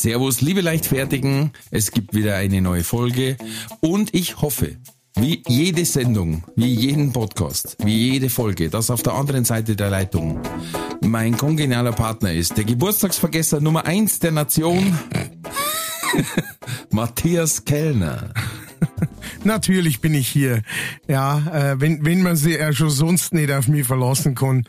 Servus, liebe Leichtfertigen. Es gibt wieder eine neue Folge und ich hoffe, wie jede Sendung, wie jeden Podcast, wie jede Folge, dass auf der anderen Seite der Leitung mein kongenialer Partner ist, der Geburtstagsvergesser Nummer eins der Nation, Matthias Kellner. Natürlich bin ich hier. Ja, äh, wenn, wenn man sich ja schon sonst nicht auf mich verlassen kann,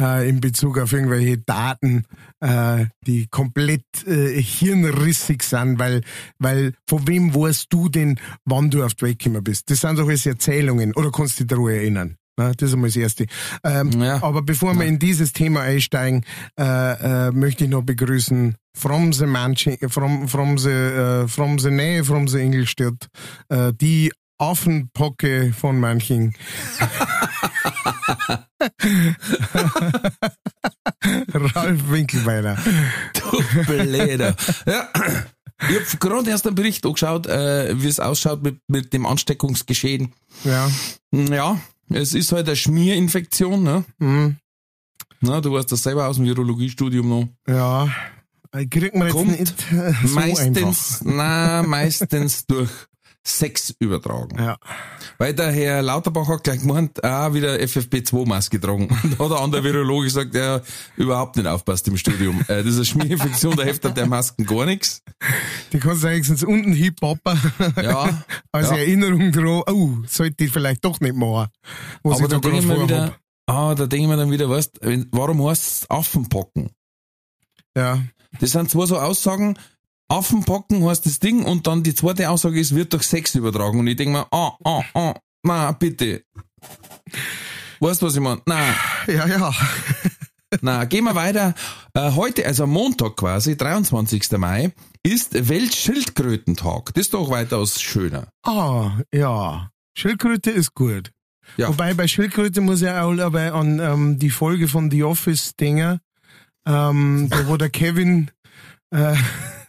äh, in Bezug auf irgendwelche Daten, äh, die komplett äh, hirnrissig sind, weil, weil von wem weißt du denn, wann du auf die Welt gekommen bist? Das sind doch alles Erzählungen, oder kannst du dich daran erinnern? Na, das ist einmal das Erste. Ähm, Ja. Aber bevor wir in dieses Thema einsteigen, äh, äh, möchte ich noch begrüßen from the Manchi, from, from the, äh, from the Nähe, from the Ingolstadt, äh, die Affenpocke von manchen. Ralf Winkelbeiner. Du Bläder. Ja. Ich habe gerade erst einen Bericht angeschaut, äh, wie es ausschaut mit, mit dem Ansteckungsgeschehen. Ja. Ja, es ist halt eine Schmierinfektion, ne? Mhm. Na, du weißt das selber aus dem Virologiestudium noch. Ja. Äh, Kriegt man jetzt Kommt nicht äh, so meistens, na, meistens durch Sex übertragen. Ja. Weil der Herr Lauterbach hat gleich gemeint, ah, wieder FFP2-Maske getragen. Und da hat der andere Virologe gesagt, der überhaupt nicht aufpasst im Studium. Äh, das ist eine Schmierinfektion, da hilft der Masken gar nichts. Die kannst du wenigstens unten hinpoppen. Ja, Als ja. Erinnerung dran, oh, sollte ich vielleicht doch nicht machen. Was Aber ich da da denke ich mir wieder, ah, da denke ich mir dann wieder, weißt, warum heißt es Affenpocken? Ja. Das sind zwar so Aussagen, Affenpocken heißt das Ding und dann die zweite Aussage ist, wird durch Sex übertragen. Und ich denke mir, ah, ah, ah, na, bitte. Weißt du, was ich meine? Na, Ja, ja. na, gehen wir weiter. Äh, heute, also Montag quasi, 23. Mai, ist Weltschildkrötentag. Das ist doch weitaus schöner. Ah, ja. Schildkröte ist gut. Ja. Wobei bei Schildkröte muss ich auch dabei an ähm, die Folge von The Office denken, ähm, da wo der Kevin, äh,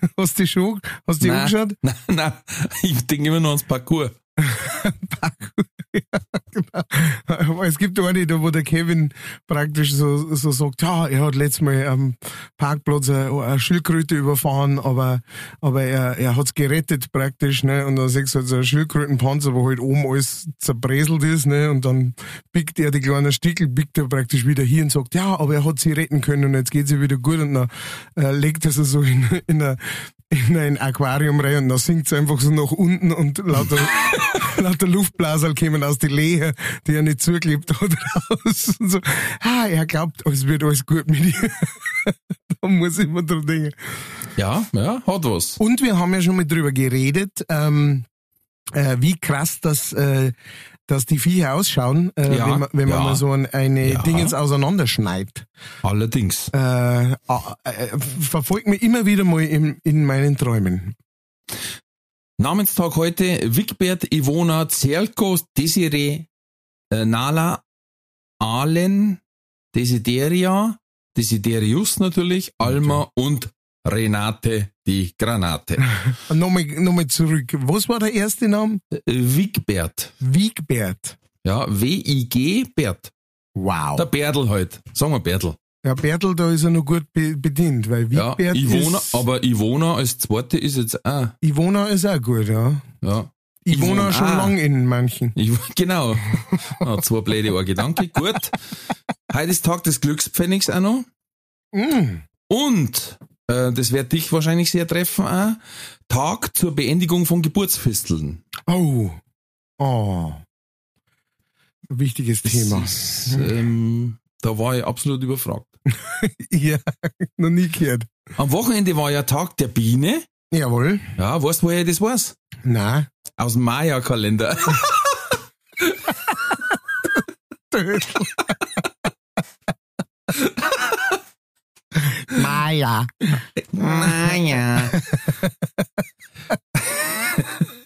hast du schon, hast du die Nein. angeschaut? Na, na, ich denke immer nur ans Parcours. Aber es gibt eine, da wo der Kevin praktisch so, so sagt, ja, er hat letztes Mal am Parkplatz eine, eine Schildkröte überfahren, aber, aber er, er hat's gerettet praktisch, ne, und dann siehst du halt so einen Schildkrötenpanzer, wo halt oben alles zerbröselt ist, ne, und dann biegt er die kleinen Stickel, biegt er praktisch wieder hier und sagt, ja, aber er hat sie retten können und jetzt geht sie wieder gut. Und dann äh, legt er sie so in, in, eine, in ein Aquarium rein und dann sinkt sie einfach so nach unten und lauter, lauter Luftblaser kommen aus die Lehe, die er nicht zugeklebt hat, raus. Und so, ah, er glaubt, es wird alles gut mit ihr. da muss ich immer dran denken. Ja, ja, hat was. Und wir haben ja schon mal drüber geredet, ähm, äh, wie krass das, äh, dass die Viecher ausschauen, äh, Ja, wenn man, wenn man ja. mal so ein, eine Ja. Dingens auseinanderschneidet. Allerdings. Äh, äh, verfolgt mich immer wieder mal in, in meinen Träumen. Namenstag heute Wigbert, Ivona, Zerlko, Desiree, äh, Nala, Alen, Desideria, Desiderius natürlich, Alma und Renate, die Granate. Nochmal, nochmal zurück. Was war der erste Name? Äh, Wigbert. Wiegbert. Ja, W-I-G, Bert. Wow. Der Bertel halt. Sagen wir Bertel. Ja, Bertel, da ist er noch gut be bedient, weil Ja, Wiegbert Ivona, ist... aber Ivona als zweite ist jetzt, ah, Ivona ist auch gut, ja. ja. Ivona Ivona, schon ah. lang in manchen. Ich, genau. Ah, zwei blöde Gedanke. Gut. Heute ist Tag des Glückspfennigs auch noch. Mm. Und, äh, das wird dich wahrscheinlich sehr treffen auch, Tag zur Beendigung von Geburtsfesteln. Oh. Oh. Wichtiges Thema. Ist, ähm, da war ich absolut überfragt. Ja, noch nie gehört. Am Wochenende war ja Tag der Biene. Jawohl. Ja, weißt du, woher das weiß? Na. Aus dem Maya-Kalender. Naja. Naja.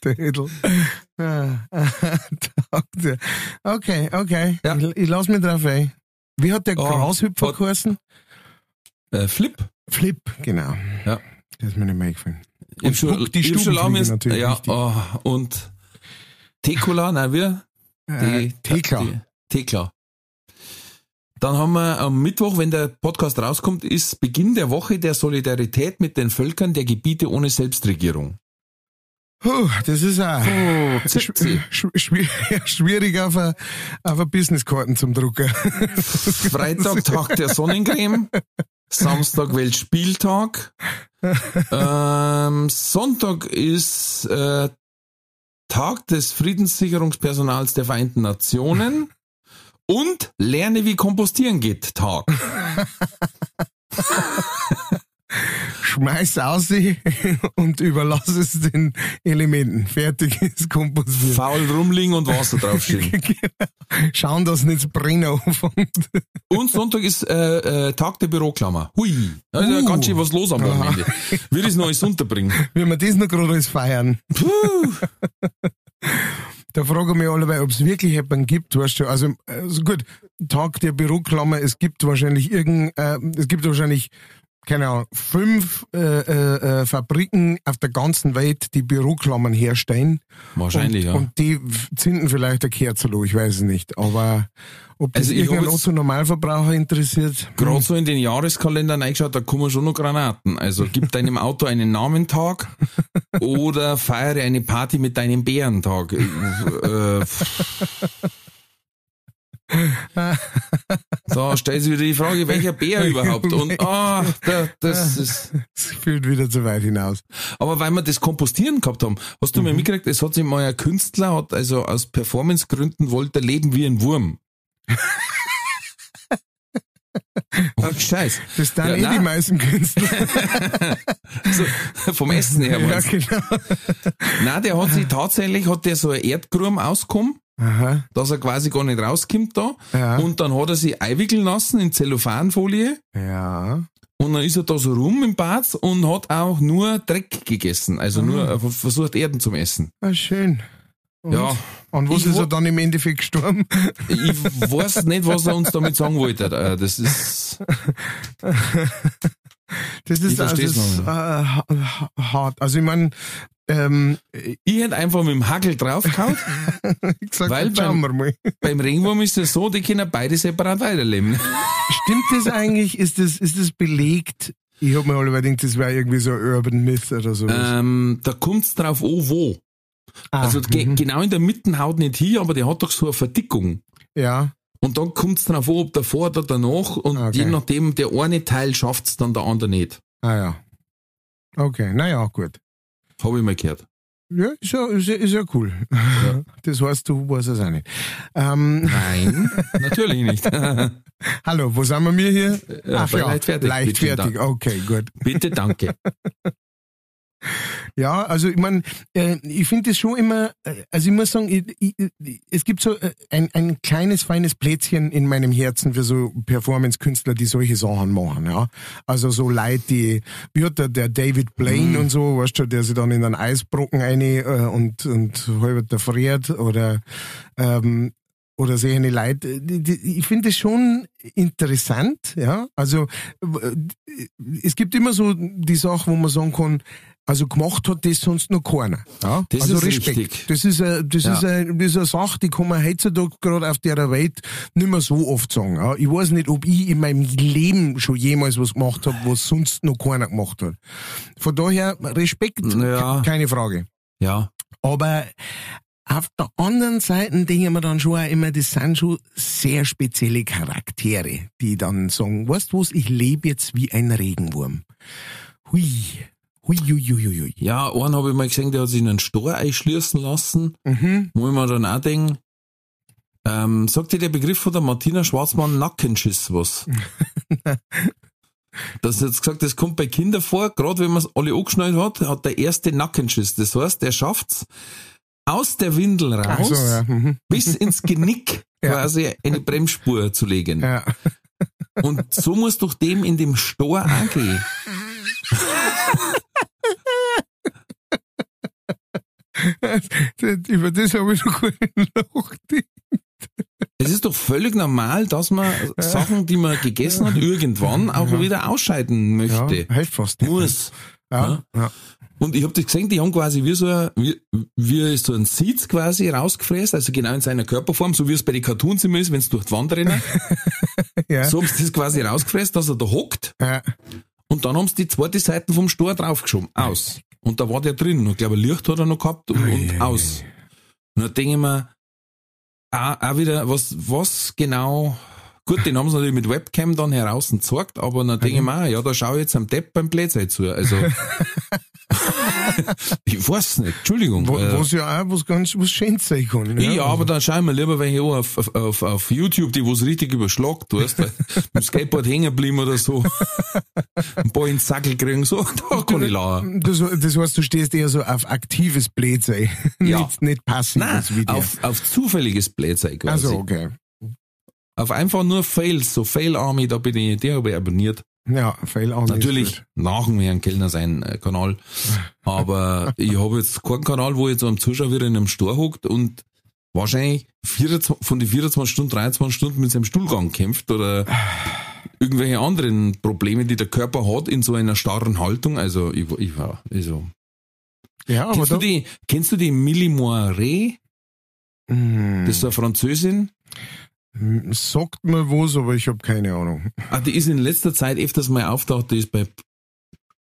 Dödel. Ah, Doktor. Okay, okay. Ja. Ich, ich lass mich drauf ein. Wie hat der Oh, Grashüpfer hat- geheißen? Äh, Flip. Flip, genau. Ja. Das ist mir nicht mehr eingefallen. Ich hab schon, Puck, die Stubenfliege ist- natürlich Ja, oh, und Tekula, nein, wir? Äh, Thekla. die- Thekla. Dann haben wir am Mittwoch, wenn der Podcast rauskommt, ist Beginn der Woche der Solidarität mit den Völkern der Gebiete ohne Selbstregierung. Puh, das ist auch Oh, sch sch schwierig, schwierig auf eine, auf eine Businesskarten zum Drucken. Freitag Tag der Sonnencreme, Samstag Weltspieltag, ähm, Sonntag ist äh, Tag des Friedenssicherungspersonals der Vereinten Nationen und Lerne wie kompostieren geht Tag. Schmeiß aus und überlass es den Elementen. Fertig ist kompostiert. Faul rumliegen und Wasser draufstehen. Schauen, dass nicht das Brennen anfängt. Und Sonntag ist äh, äh, Tag der Büroklammer. Hui, da ist ja Uh. ganz schön was los am Wochenende. Wie das noch alles unterbringen. Wie wir das noch gerade alles feiern. Puh. Da frage ich mich alle, ob es wirklich jemanden gibt, weißt du, also, also gut, Tag der Büroklammer, es gibt wahrscheinlich irgend, äh, es gibt wahrscheinlich, keine Ahnung, fünf äh, äh, äh, Fabriken auf der ganzen Welt, die Büroklammern herstellen. Wahrscheinlich, und, ja. Und die zünden vielleicht eine Kerze los, ich weiß es nicht. Aber ob das Also ich hab irgendein jetzt- Otto-Normalverbraucher interessiert, Gerade so in den Jahreskalender reingeschaut, da kommen schon noch Granaten. Also gib deinem Auto einen Namentag oder feiere eine Party mit deinem Bärentag. Äh, da stellt sich wieder die Frage, welcher Bär überhaupt? Und ah, da, das ist. es führt wieder zu weit hinaus. Aber weil wir das Kompostieren gehabt haben, hast du mal mitgekriegt, es hat sich mal ein Künstler, hat also aus Performancegründen wollte er leben wie ein Wurm. Oh, Scheiß. Das dann Ja, eh die nein. meisten Künstler. So, vom Essen her. ja, genau. Nein, der hat sich tatsächlich, hat der so ein Erdgrum ausgekommen, Aha, dass er quasi gar nicht rauskommt da. Ja. Und dann hat er sich einwickeln lassen in Zellophanfolie. ja. Und dann ist er da so rum im Bad und hat auch nur Dreck gegessen. Also nur Ah. versucht Erden zum Essen. Ah, schön. Und? Ja. Und was Ich ist er dann im Endeffekt gestorben? Ich weiß nicht, was er uns damit sagen wollte. Äh, Das ist, Das ist also noch äh, ha- hart. Also ich meine, ähm, ich hätte einfach mit dem Hagel draufgehauen. Weil mal. Beim Regenwurm ist es so, die können beide separat weiterleben. Stimmt das eigentlich? Ist das, ist das belegt? Ich hab mir alle gedacht, das wäre irgendwie so ein Urban Myth oder so. Ähm, da kommt's drauf an, wo. ah, Also ge mhm. genau in der Mitte haut nicht hin, aber der hat doch so eine Verdickung. ja, Und dann kommt's drauf an, ob davor oder danach. Und Okay. je nachdem, der eine Teil schafft's dann der andere nicht. ah ja. Okay, naja, gut. Habe ich mal gehört. Ja, ist ja, ist ja, ist ja cool. Das heißt, du weißt es auch nicht. Ähm, Nein, natürlich nicht. hallo, wo sind wir hier? Ja, bei Leichtfertig. Leichtfertig, Bitte, okay, gut. Bitte, danke. Ja, also ich meine, äh, ich finde es schon immer, äh, also ich muss sagen, ich, ich, ich, es gibt so äh, ein, ein kleines, feines Plätzchen in meinem Herzen für so Performance-Künstler, die solche Sachen machen, ja. Also so Leute, die, wie hat der, der David Blaine und so, weißt du, der sich dann in einen Eisbrocken eine äh, und, und halb der friert oder, ähm, oder solche Leute, die, die, ich finde es schon interessant, ja. Also äh, es gibt immer so die Sache, wo man sagen kann, also gemacht hat das sonst noch keiner. Ja? Das also ist Respekt. richtig. Das ist eine, das Ja. ist eine, das ist eine Sache, die kann man heutzutage gerade auf der Welt nicht mehr so oft sagen. Ja? Ich weiß nicht, ob ich in meinem Leben schon jemals was gemacht habe, was sonst noch keiner gemacht hat. Von daher Respekt, Ja. ke- keine Frage. Ja. Aber auf der anderen Seite denke ich mir dann schon auch immer, das sind schon sehr spezielle Charaktere, die dann sagen, weißt du was, ich lebe jetzt wie ein Regenwurm. Hui. Hui. Ja, einen habe ich mal gesehen, der hat sich in einen Stor einschließen lassen, Mhm. ich mir dann auch denke, ähm, sagt dir der Begriff von der Martina Schwarzmann Nackenschiss was? Das ist jetzt gesagt, das kommt bei Kindern vor, gerade wenn man es alle angeschnallt hat, hat der erste Nackenschiss. Das heißt, der schafft's aus der Windel raus, so, ja. Mhm. bis ins Genick Ja. quasi eine Bremsspur zu legen. ja. Und so muss doch dem in dem Stor auch gehen. Über das habe ich noch gar nicht nachgedacht. Es ist doch völlig normal, dass man Sachen, die man gegessen hat, irgendwann auch wieder ausscheiden möchte. Ja, hilft fast. Muss. Ja, ja. Und ich habe das gesehen, die haben quasi wie so ein, wie, wie so ein Sitz quasi rausgefräst, also genau in seiner Körperform, so wie es bei den Cartoons immer ist, wenn es durch die Wand rennen. ja. So haben sie das quasi rausgefräst, dass er da hockt. ja. Und dann haben sie die zweite Seite vom Stor draufgeschoben. Aus. Und da war der drin. Und ich glaube, Licht hat er noch gehabt und, und aus. Und dann denke ich mir, auch, auch wieder, was, was genau, gut, den haben sie natürlich mit Webcam dann heraus gezeigt, aber dann denke ich mir, auch, ja, da schaue ich jetzt am Depp beim Plätzchen zu. Also, ich weiß nicht, Entschuldigung. Wo, äh, was ja auch was ganz was Schönes sein kann. ja, aber dann schauen wir lieber welche an auf, auf, auf, auf YouTube, die wo's richtig überschlagt weil mit dem Skateboard hängen bleiben oder so, ein paar ins Sackel kriegen, so, da kann ich lachen. Das, das heißt, du stehst eher so auf aktives Blödsinn. Ja. nicht, nicht passives Nein, Video. auf, auf zufälliges Plätzchen quasi. also, okay. Auf einfach nur Fails, so Fail Army, da bin ich, die habe ich abonniert. Ja, Fail auch Natürlich nach dem Herrn Kellner sein äh, Kanal. Aber ich habe jetzt keinen Kanal, wo jetzt am Zuschauer wieder in einem Stor hockt und wahrscheinlich 24, von den 24 Stunden, 23 Stunden mit seinem Stuhlgang kämpft oder irgendwelche anderen Probleme, die der Körper hat in so einer starren Haltung. Also ich, ich war, also. Ja, aber Kennst du die, kennst du die Millie Moiré? Hm, Das ist eine Französin. Sagt mir was, aber ich habe keine Ahnung. Ah, die ist in letzter Zeit öfters mal auftaucht, die ist bei,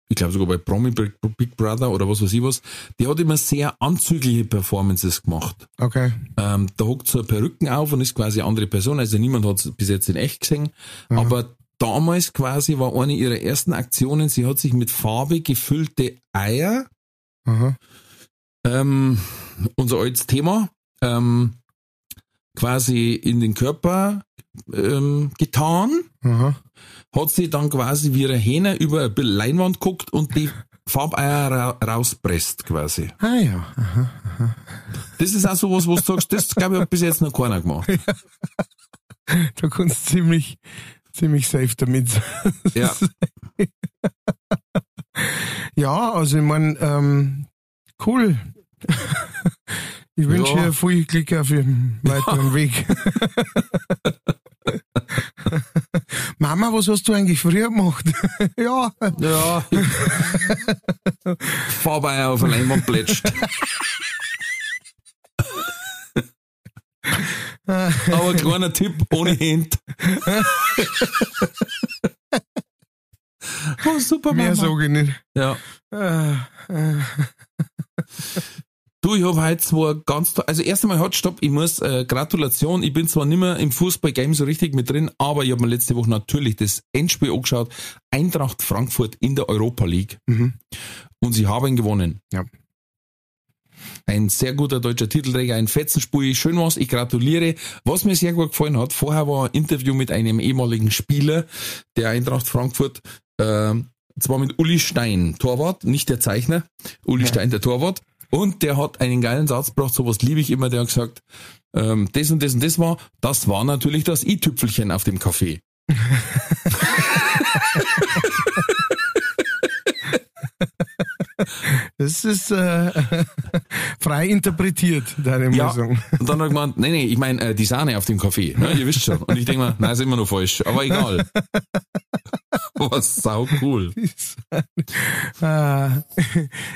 ich glaube sogar bei Promi Big Brother oder was weiß ich was. Die hat immer sehr anzügliche Performances gemacht. Okay. Ähm, da hockt so eine Perücken auf und ist quasi eine andere Person. Also niemand hat es bis jetzt in echt gesehen. Aber damals quasi war eine ihrer ersten Aktionen, sie hat sich mit Farbe gefüllte Eier, Aha. ähm, unser altes Thema, ähm, quasi in den Körper ähm, getan. Aha. hat sie dann quasi wie eine Hähne über eine Leinwand guckt und die Farbeier ra rauspresst quasi. Ah ja. Aha. Das ist auch so was, wo du sagst, das glaube ich hat bis jetzt noch keiner gemacht. Da kannst du ziemlich, ziemlich safe damit sein. Ja, Ja, also ich mein, ähm, cool. Ich wünsche Ja. dir viel Glück auf ihrem weiteren Weg. Mama, was hast du eigentlich früher gemacht? ja, ja. Farbeier auf eine Leinwand plätscht. Aber kleiner Tipp, ohne Hände. oh, super, mehr Mama. sage ich nicht. Ja. Äh, äh, Du, ich habe heute zwar ganz, also erst einmal hat Stopp, ich muss, äh, Gratulation, ich bin zwar nicht mehr im Fußball-Game so richtig mit drin, aber ich habe mir letzte Woche natürlich das Endspiel angeschaut, Eintracht Frankfurt in der Europa League Mhm. und sie haben gewonnen. Ja. Ein sehr guter deutscher Titelträger, ein Fetzenspiel, schön was, ich gratuliere. Was mir sehr gut gefallen hat, vorher war ein Interview mit einem ehemaligen Spieler der Eintracht Frankfurt, ähm, zwar mit Uli Stein, Torwart, nicht der Zeichner, Uli Stein, der Torwart. Und der hat einen geilen Satz gebracht, sowas liebe ich immer, der hat gesagt, ähm, das und das und das war, das war natürlich das i-Tüpfelchen auf dem Kaffee. das ist äh, frei interpretiert, deine Ja, Meinung. und dann hat gemeint, nee, nee, ich meine äh, die Sahne auf dem Kaffee, ne, ihr wisst schon. Und ich denke mir, nein, ist immer noch falsch, aber egal. Was sau cool.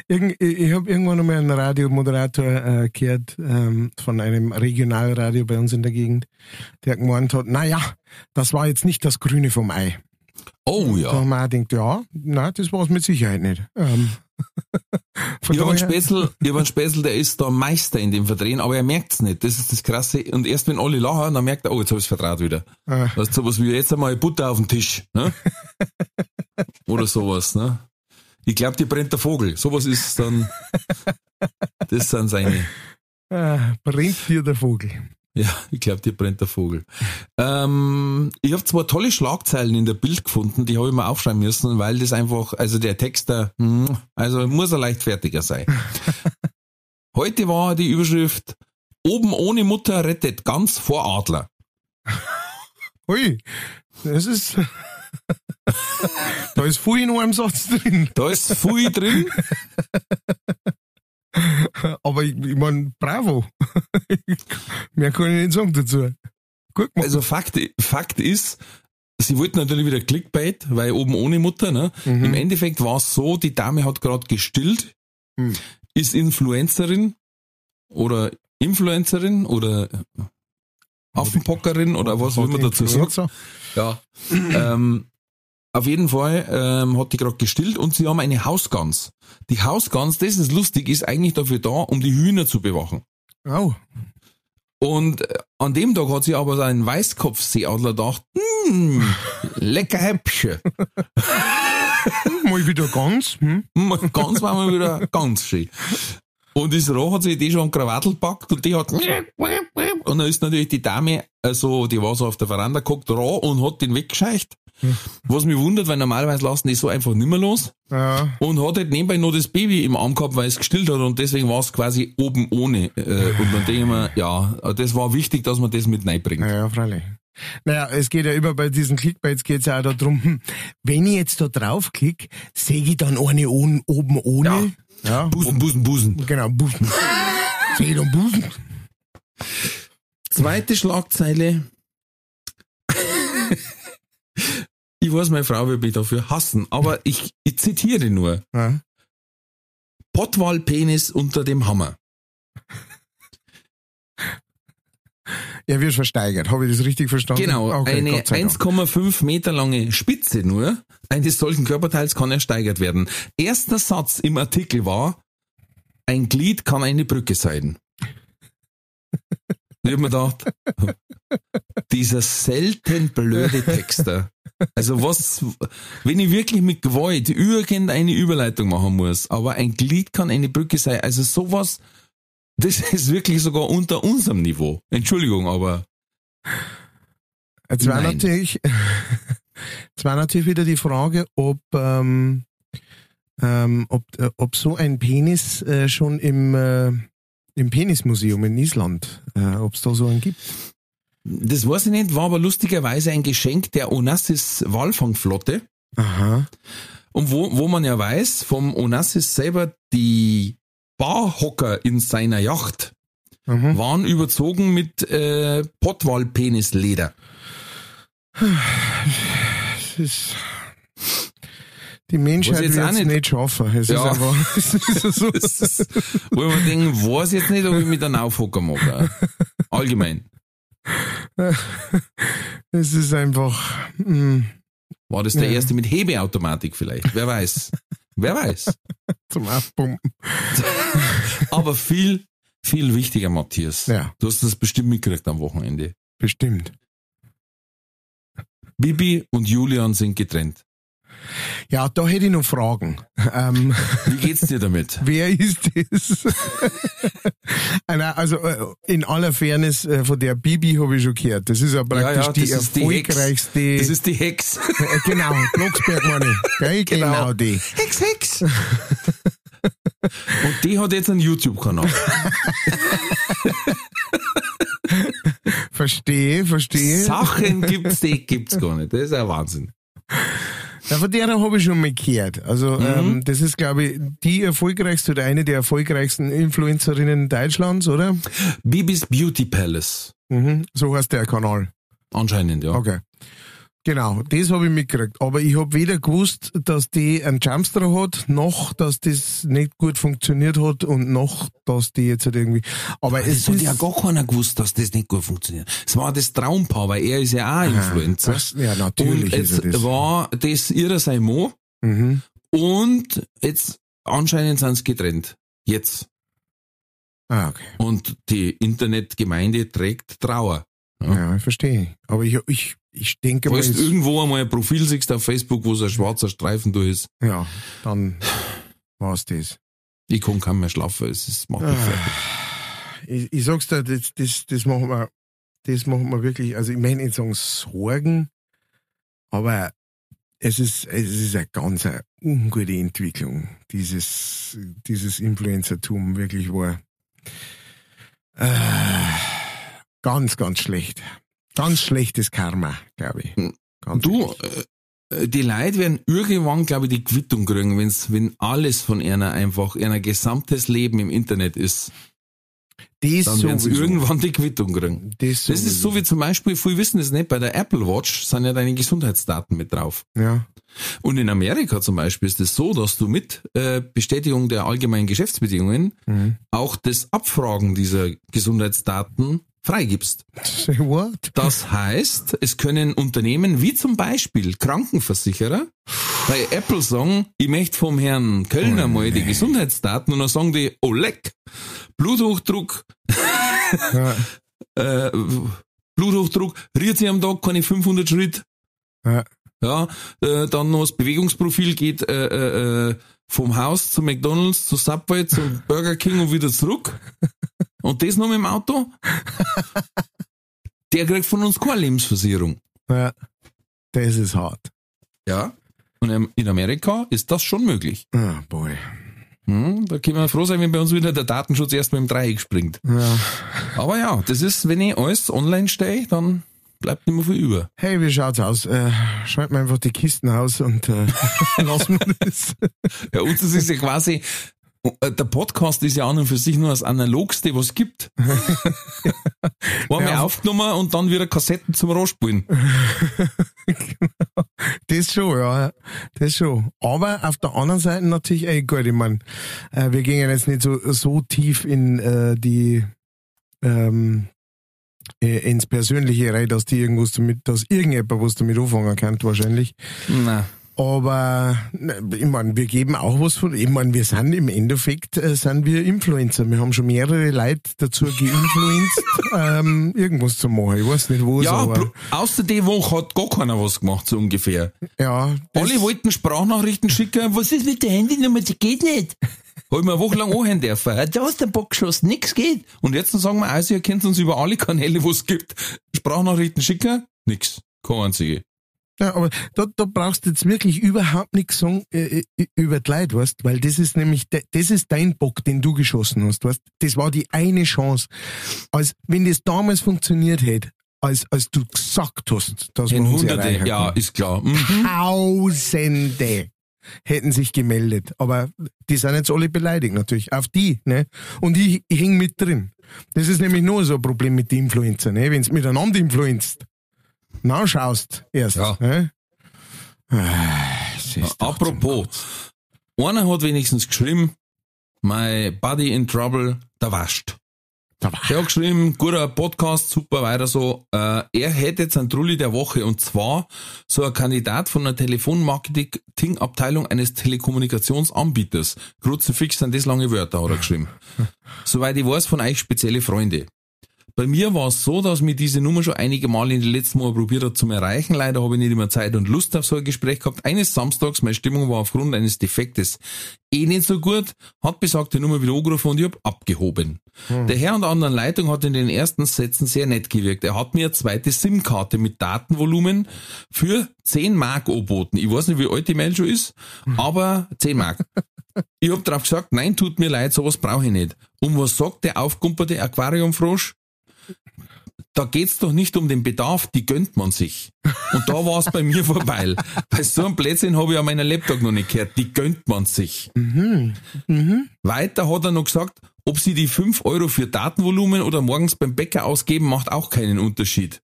Irgend, ich habe irgendwann einmal einen Radiomoderator äh, gehört ähm, von einem Regionalradio bei uns in der Gegend, der gemeint hat, naja, das war jetzt nicht das Grüne vom Ei. Oh Da ja. haben wir auch gedacht, ja, nein, das war es mit Sicherheit nicht. Ähm, von Ich habe ich hab einen Spätzl, der ist da Meister in dem Verdrehen, aber er merkt's nicht. Das ist das Krasse. Und erst wenn alle lachen, dann merkt er, oh, jetzt hab ich's vertraut wieder. Ah. Das ist sowas wie jetzt einmal Butter auf den Tisch, ne? Oder sowas, ne? Ich glaube, die brennt der Vogel. Sowas ist dann, das sind seine, Ah, brennt dir der Vogel. Ja, ich glaube, die brennt der Vogel. Ähm, ich habe zwei tolle Schlagzeilen in der Bild gefunden, die habe ich mir aufschreiben müssen, weil das einfach, also der Text da, hm, also muss er leichtfertiger sein. Heute war die Überschrift Oben ohne Mutter rettet ganz vor Adler. Hui, Das ist. da ist viel in einem Satz drin. Da ist viel drin. Aber ich, ich mein, bravo. Mehr kann ich nicht sagen dazu. Gut gemacht. Also Fakt, Fakt ist, sie wollten natürlich wieder Clickbait, weil oben ohne Mutter, ne? Mhm. Im Endeffekt war es so, die Dame hat gerade gestillt, Hm. ist Influencerin oder Influencerin oder Affenpockerin oder was will man dazu sagen. Ja. ähm, auf jeden Fall ähm, hat die gerade gestillt und sie haben eine Hausgans. Die Hausgans, das ist lustig, ist eigentlich dafür da, um die Hühner zu bewachen. Oh. Und äh, an dem Tag hat sie aber so ein Weißkopfseeadler gedacht, hm, lecker Häppchen. Mal wieder ganz. Hm? Ganz war mal wieder ganz schön. Und das Roh hat sich die schon an Krawattel gepackt und die hat und dann ist natürlich die Dame, also die war so auf der Veranda geguckt, roh und hat den weggescheucht. Was mich wundert, weil normalerweise lassen die so einfach nimmer los. Ja. Und hat halt nebenbei noch das Baby im Arm gehabt, weil es gestillt hat und deswegen war es quasi oben ohne. Äh, und dann denke ich mir, ja, das war wichtig, dass man das mit reinbringt. Naja, freilich. Naja, es geht ja immer bei diesen Clickbaits geht's ja auch darum, hm, wenn ich jetzt da draufklicke, sehe ich dann eine oben ohne. Ja. Busen, Busen, Busen. Genau, Busen. ich dann Busen? Zweite Schlagzeile. ich weiß, meine Frau wird mich dafür hassen, aber ich, ich zitiere nur. Ja. Pottwalpenis unter dem Hammer. Er wird versteigert. Habe ich das richtig verstanden? Genau, Okay, eine Gott sei Dank. 1,5 Meter lange Spitze nur eines solchen Körperteils kann ersteigert werden. Erster Satz im Artikel war, ein Glied kann eine Brücke sein. Ich hab mir gedacht, dieser selten blöde Texter. Also was, wenn ich wirklich mit Gewalt irgendeine Überleitung machen muss, aber ein Glied kann eine Brücke sein, also sowas, das ist wirklich sogar unter unserem Niveau. Entschuldigung, aber Jetzt war Nein. natürlich, jetzt war natürlich wieder die Frage, ob, ähm, ähm, ob, äh, ob so ein Penis äh, schon im, äh, im Penismuseum in Island, äh, ob es da so einen gibt. Das weiß ich nicht, war aber lustigerweise ein Geschenk der Onassis Walfangflotte. Aha. Und wo, wo man ja weiß, vom Onassis selber, die Barhocker in seiner Yacht Mhm. waren überzogen mit äh, Pottwalpenisleder. Es ist, die Menschheit jetzt wird es nicht- schaffen. Es ist Ja. einfach, es ist so. Das ist, wo ich mir denke, weiß jetzt nicht, ob ich mit einem Aufhocker mache. Allgemein. Es ist einfach, mh, War das der Ja. erste mit Hebeautomatik vielleicht? Wer weiß. Wer weiß. zum Abpumpen. Aber viel, viel wichtiger, Matthias. Ja. Du hast das bestimmt mitgekriegt am Wochenende. Bestimmt. Bibi und Julian sind getrennt. Ja, da hätte ich noch Fragen. Ähm, Wie geht's dir damit? wer ist das? Also äh, in aller Fairness, äh, von der Bibi habe ich schon gehört. Das ist ja praktisch die das ist die erfolgreichste. Das ist die Hex. äh, genau, Blocksberg meine ich. Genau. Genau. die. Hex, Hex. Und die hat jetzt einen YouTube-Kanal. Verstehe, verstehe. Sachen gibt's, die gibt's gar nicht. Das ist ein Wahnsinn. Ja, von der habe ich schon mal gehört. Also Mhm. ähm, das ist, glaube ich, die erfolgreichste oder eine der erfolgreichsten Influencerinnen Deutschlands, oder? Bibis Beauty Palace. Mhm. So heißt der Kanal. Anscheinend, ja. Okay. Genau, das habe ich mitgekriegt. Aber ich habe weder gewusst, dass die einen Jumpster hat, noch, dass das nicht gut funktioniert hat und noch, dass die jetzt halt irgendwie. Aber es Es hat ist ja gar keiner gewusst, dass das nicht gut funktioniert. Es war das Traumpaar, weil er ist ja auch Influencer. das, ja natürlich und ist jetzt er das. war das ihrer sein Mo Mhm. und jetzt anscheinend sind sie getrennt. Jetzt. Ah, okay. Und die Internetgemeinde trägt Trauer. Ja. Ja, ich verstehe. Aber ich, ich, ich denke mal, Falls du irgendwo einmal ein Profil siehst auf Facebook, wo so ein schwarzer Streifen durch ist, ja, dann war's das. ich kann kaum mehr schlafen, es ist macht mich fertig. Ich, ich sag's dir, das, das, das machen wir, das machen wir wirklich, also ich meine nicht sagen Sorgen, aber es ist, es ist eine ganz eine ungute Entwicklung, dieses, dieses Influencertum wirklich war. Äh, ganz, ganz schlecht. Ganz schlechtes Karma, glaube ich. Ganz Du, ehrlich. äh, die Leute werden irgendwann, glaube ich, die Quittung kriegen, wenn's, wenn alles von einer einfach, einer gesamtes Leben im Internet ist. das Dann werden sie irgendwann die Quittung kriegen. Das, Das ist so wie zum Beispiel, viele wissen es nicht, bei der Apple Watch sind ja deine Gesundheitsdaten mit drauf. Ja. Und in Amerika zum Beispiel ist es so, dass du mit äh, Bestätigung der allgemeinen Geschäftsbedingungen Mhm. auch das Abfragen dieser Gesundheitsdaten freigibst. Say what? Das heißt, es können Unternehmen wie zum Beispiel Krankenversicherer bei Apple sagen, ich möchte vom Herrn Kölner mal die Gesundheitsdaten und dann sagen die, oh leck, Bluthochdruck, Ja. äh, Bluthochdruck, riert sie am Tag keine 500 Schritt, Ja. ja, äh, dann noch das Bewegungsprofil geht äh, äh, äh, vom Haus zu McDonalds, zu Subway, zum Burger King und wieder zurück. Und das noch mit dem Auto? Der kriegt von uns keine Lebensversicherung. ja. Das ist hart. Ja. Und in- Amerika ist das schon möglich. Ah, boy. Hm, da können wir froh sein, wenn bei uns wieder der Datenschutz erst mit dem Dreieck springt. Ja. Aber ja, das ist, wenn ich alles online stehe, dann bleibt nicht mehr viel über. Hey, wie schaut's aus? Äh, schreib mir einfach die Kisten aus und äh, lassen wir das. Ja, uns ist es ja quasi, der Podcast ist ja an und für sich nur das Analogste, was es gibt. Einmal Ja. aufgenommen und dann wieder Kassetten zum Rohrspulen. Das schon, ja. Das schon. Aber auf der anderen Seite natürlich, ey, gut, ich mein, äh, wir gehen jetzt nicht so, so tief in äh, die ähm, äh, ins Persönliche rein, dass die irgendwas damit, dass irgendjemand was damit anfangen kann, wahrscheinlich. Na, Aber ne, ich meine, wir geben auch was von. Ich meine, wir sind im Endeffekt äh, sind wir Influencer. Wir haben schon mehrere Leute dazu geinfluenced, ähm, irgendwas zu machen. Ich weiß nicht was, ja, aber außer die Woche hat gar keiner was gemacht, so ungefähr. ja. Alle wollten Sprachnachrichten schicken. Was ist mit der Handynummer? Die geht nicht. Hab ich mir eine Woche lang anhören dürfen. Da hast du den Bock geschossen, nix geht. Und jetzt sagen wir, also ihr kennt uns über alle Kanäle, wo es gibt. Sprachnachrichten schicken? Nix. Keine einzige. Ja, aber da, da brauchst du jetzt wirklich überhaupt nichts sagen äh, äh, über die Leute, weißt, weil das ist nämlich, das ist dein Bock, den du geschossen hast, weißt. Das war die eine Chance. Als, wenn das damals funktioniert hätte, als, als du gesagt hast, dass Den wir uns Hunderte, ja, ist klar. Mhm. Tausende hätten sich gemeldet. Aber die sind jetzt alle beleidigt natürlich. Auf die, ne? Und ich, ich häng mit drin. Das ist nämlich nur so ein Problem mit den Influencer, ne? Wenn's miteinander influenzt. Na, schaust erst. Ja. Ne? Ah, Apropos, einer hat wenigstens geschrieben, my buddy in trouble, der wascht. Der hat geschrieben, guter Podcast, super, weiter so. Äh, er hätte jetzt einen Trulli der Woche und zwar so ein Kandidat von einer Telefonmarketing-Abteilung eines Telekommunikationsanbieters. Kruzifix sind das lange Wörter, hat er geschrieben. Soweit ich weiß, von euch spezielle Freunde. Bei mir war es so, dass mir diese Nummer schon einige Male in den letzten Monaten probiert hat zu erreichen. Leider habe ich nicht immer Zeit und Lust auf so ein Gespräch gehabt. Eines Samstags, meine Stimmung war aufgrund eines Defektes eh nicht so gut, hat besagte Nummer wieder angerufen und ich hab abgehoben. Der Herr an der anderen Leitung hat in den ersten Sätzen sehr nett gewirkt. Er hat mir eine zweite SIM-Karte mit Datenvolumen für 10 Mark angeboten. Ich weiß nicht, wie alt die Mail schon ist, aber 10 Mark. Ich hab drauf gesagt, nein, tut mir leid, sowas brauche ich nicht. Und was sagt der aufgumperte Aquariumfrosch? Da geht's doch nicht um den Bedarf, die gönnt man sich. Und da war's bei mir vorbei. Bei so einem Blödsinn habe ich an meiner Laptop noch nicht gehört. Die gönnt man sich. Weiter hat er noch gesagt, ob sie die 5 Euro für Datenvolumen oder morgens beim Bäcker ausgeben, macht auch keinen Unterschied.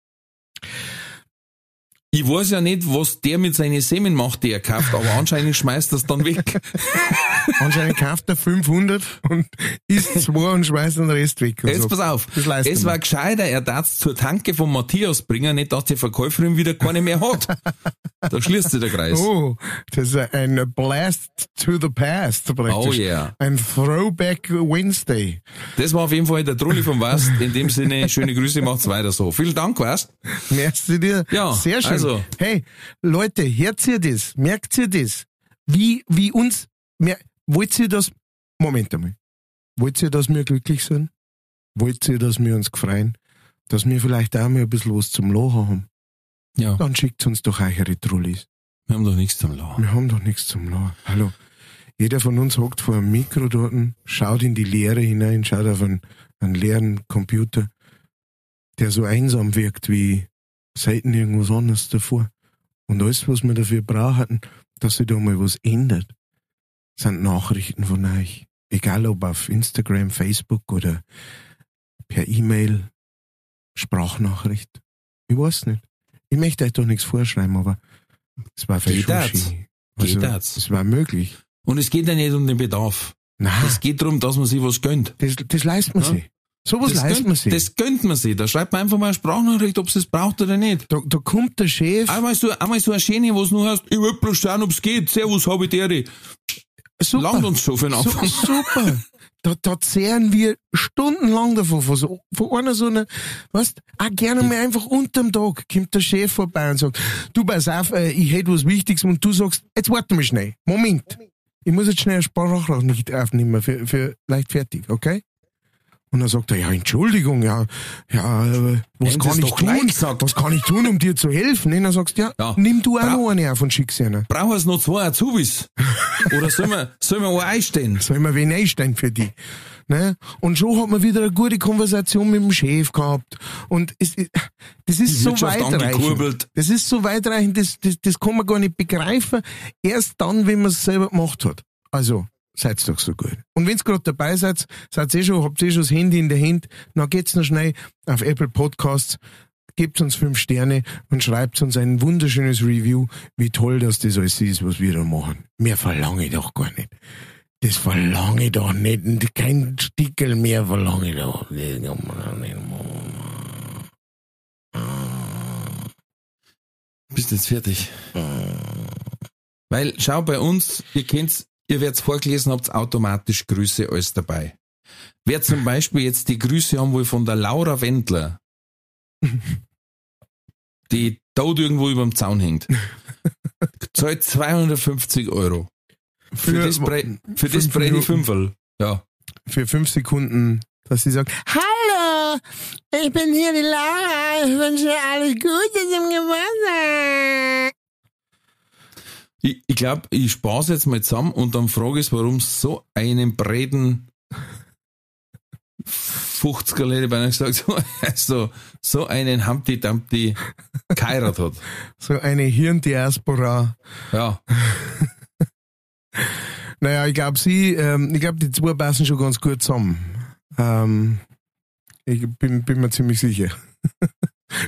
Ich weiß ja nicht, was der mit seinen Semen macht, die er kauft, aber anscheinend schmeißt er es dann weg. Anscheinend kauft er 500 und isst zwei und schmeißt den Rest weg. Jetzt so. pass auf. Es war gescheiter, er darf zur Tanke von Matthias bringen, nicht, dass die Verkäuferin wieder keine mehr hat. Da schließt sich der Kreis. Oh, das ist ein Blast to the past praktisch. Oh yeah. Ein Throwback Wednesday. Das war auf jeden Fall der Trulli vom Wast. In dem Sinne, schöne Grüße, macht's weiter so. Vielen Dank, Wast. Merci dir. Ja, Sehr schön. also. Hey, Leute, hört ihr das? Merkt ihr das? Wie, wie uns, mer wollt ihr das, Moment einmal. Wollt ihr, dass wir glücklich sind? Wollt ihr, dass wir uns freuen? Dass wir vielleicht auch mal ein bisschen was zum Lachen haben? Ja, Dann schickt uns doch eure Trullis. wir haben doch nichts zum Lachen. Wir haben doch nichts zum Lachen. Hallo. Jeder von uns hockt vor einem Mikro dort, schaut in die Leere hinein, schaut auf einen, einen leeren Computer, der so einsam wirkt wie selten irgendwas anderes davor. Und alles, was wir dafür brauchen, dass sich da mal was ändert, sind Nachrichten von euch. Egal ob auf Instagram, Facebook oder per E-Mail, Sprachnachricht. Ich weiß nicht. Ich möchte euch doch nichts vorschreiben, aber es war Geht vielleicht das? schon Geht Also, das? es war möglich. Und es geht ja nicht um den Bedarf. Nein, Es geht darum, dass man sich was gönnt. das, das leistet man Ja. sich. Sowas Das leistet gönnt, man sich. das gönnt man sich. Da schreibt man einfach mal eine Sprachnachricht, ob es braucht oder nicht. da, da kommt der Chef. Einmal so, einmal so eine Schöne, wo es nur heißt, ich will bloß schauen, ob es geht. Servus, habe ich dir. Super. Langt uns schon für den So, Anfang. super. Da, da zehren wir stundenlang davon, von, so, von einer so einer, weißt, auch gerne mal einfach unterm Tag kommt der Chef vorbei und sagt, du pass auf, äh, ich hätte was Wichtiges und du sagst, jetzt warte mal schnell, Moment. Ich muss jetzt schnell eine Sprachnachricht aufnehmen für, für leicht fertig, okay? Und dann sagt er, ja, Entschuldigung, ja, ja, äh, was Haben kann ich tun? Was kann ich tun, um dir zu helfen? Und dann sagst du, ja, Ja. nimm du auch Bra- noch eine auf und schick sie einer. Brauchen es noch zwei Azubis? Oder sollen wir, sollen wir einen einstellen? soll man wen einstellen für die. Ne? Und schon hat man wieder eine gute Konversation mit dem Chef gehabt. Und es, das ist Die so Wirtschaft weitreichend. Das ist so weitreichend, das, das, das kann man gar nicht begreifen. Erst dann, wenn man es selber gemacht hat. Also, seid's doch so gut. Und wenn's gerade dabei seid, seid eh schon, habt eh schon das Handy in der Hand, dann geht's noch schnell auf Apple Podcasts, gebt uns fünf Sterne und schreibt uns ein wunderschönes Review, wie toll das das alles ist, was wir da machen. Mehr verlange ich doch gar nicht. Das verlange ich doch nicht. Kein Stickel mehr verlange ich doch. Bist jetzt fertig? Weil, schau, bei uns, ihr kennt's, ihr werd's vorgelesen, habt automatisch Grüße alles dabei. Wer zum Beispiel jetzt die Grüße haben will von der Laura Wendler, die tot irgendwo über dem Zaun hängt, zahlt 250 Euro. Für, Für- das, Bre für das Brady. Fünferl. Ja. Für fünf Sekunden, dass sie sagt, Hallo, ich bin hier die Laura, ich wünsche dir alles Gute zum Geburtstag. Ich, ich glaube, ich spaß jetzt mal zusammen und dann frage ich, warum so einen Breden 50er hätte ich beinahe gesagt, so, also, so einen Humpty Dumpty geheiratet hat. So eine Hirndiaspora. Ja. Naja, ich glaube, sie, ähm, ich glaube, die zwei passen schon ganz gut zusammen. Ähm, ich bin, bin mir ziemlich sicher.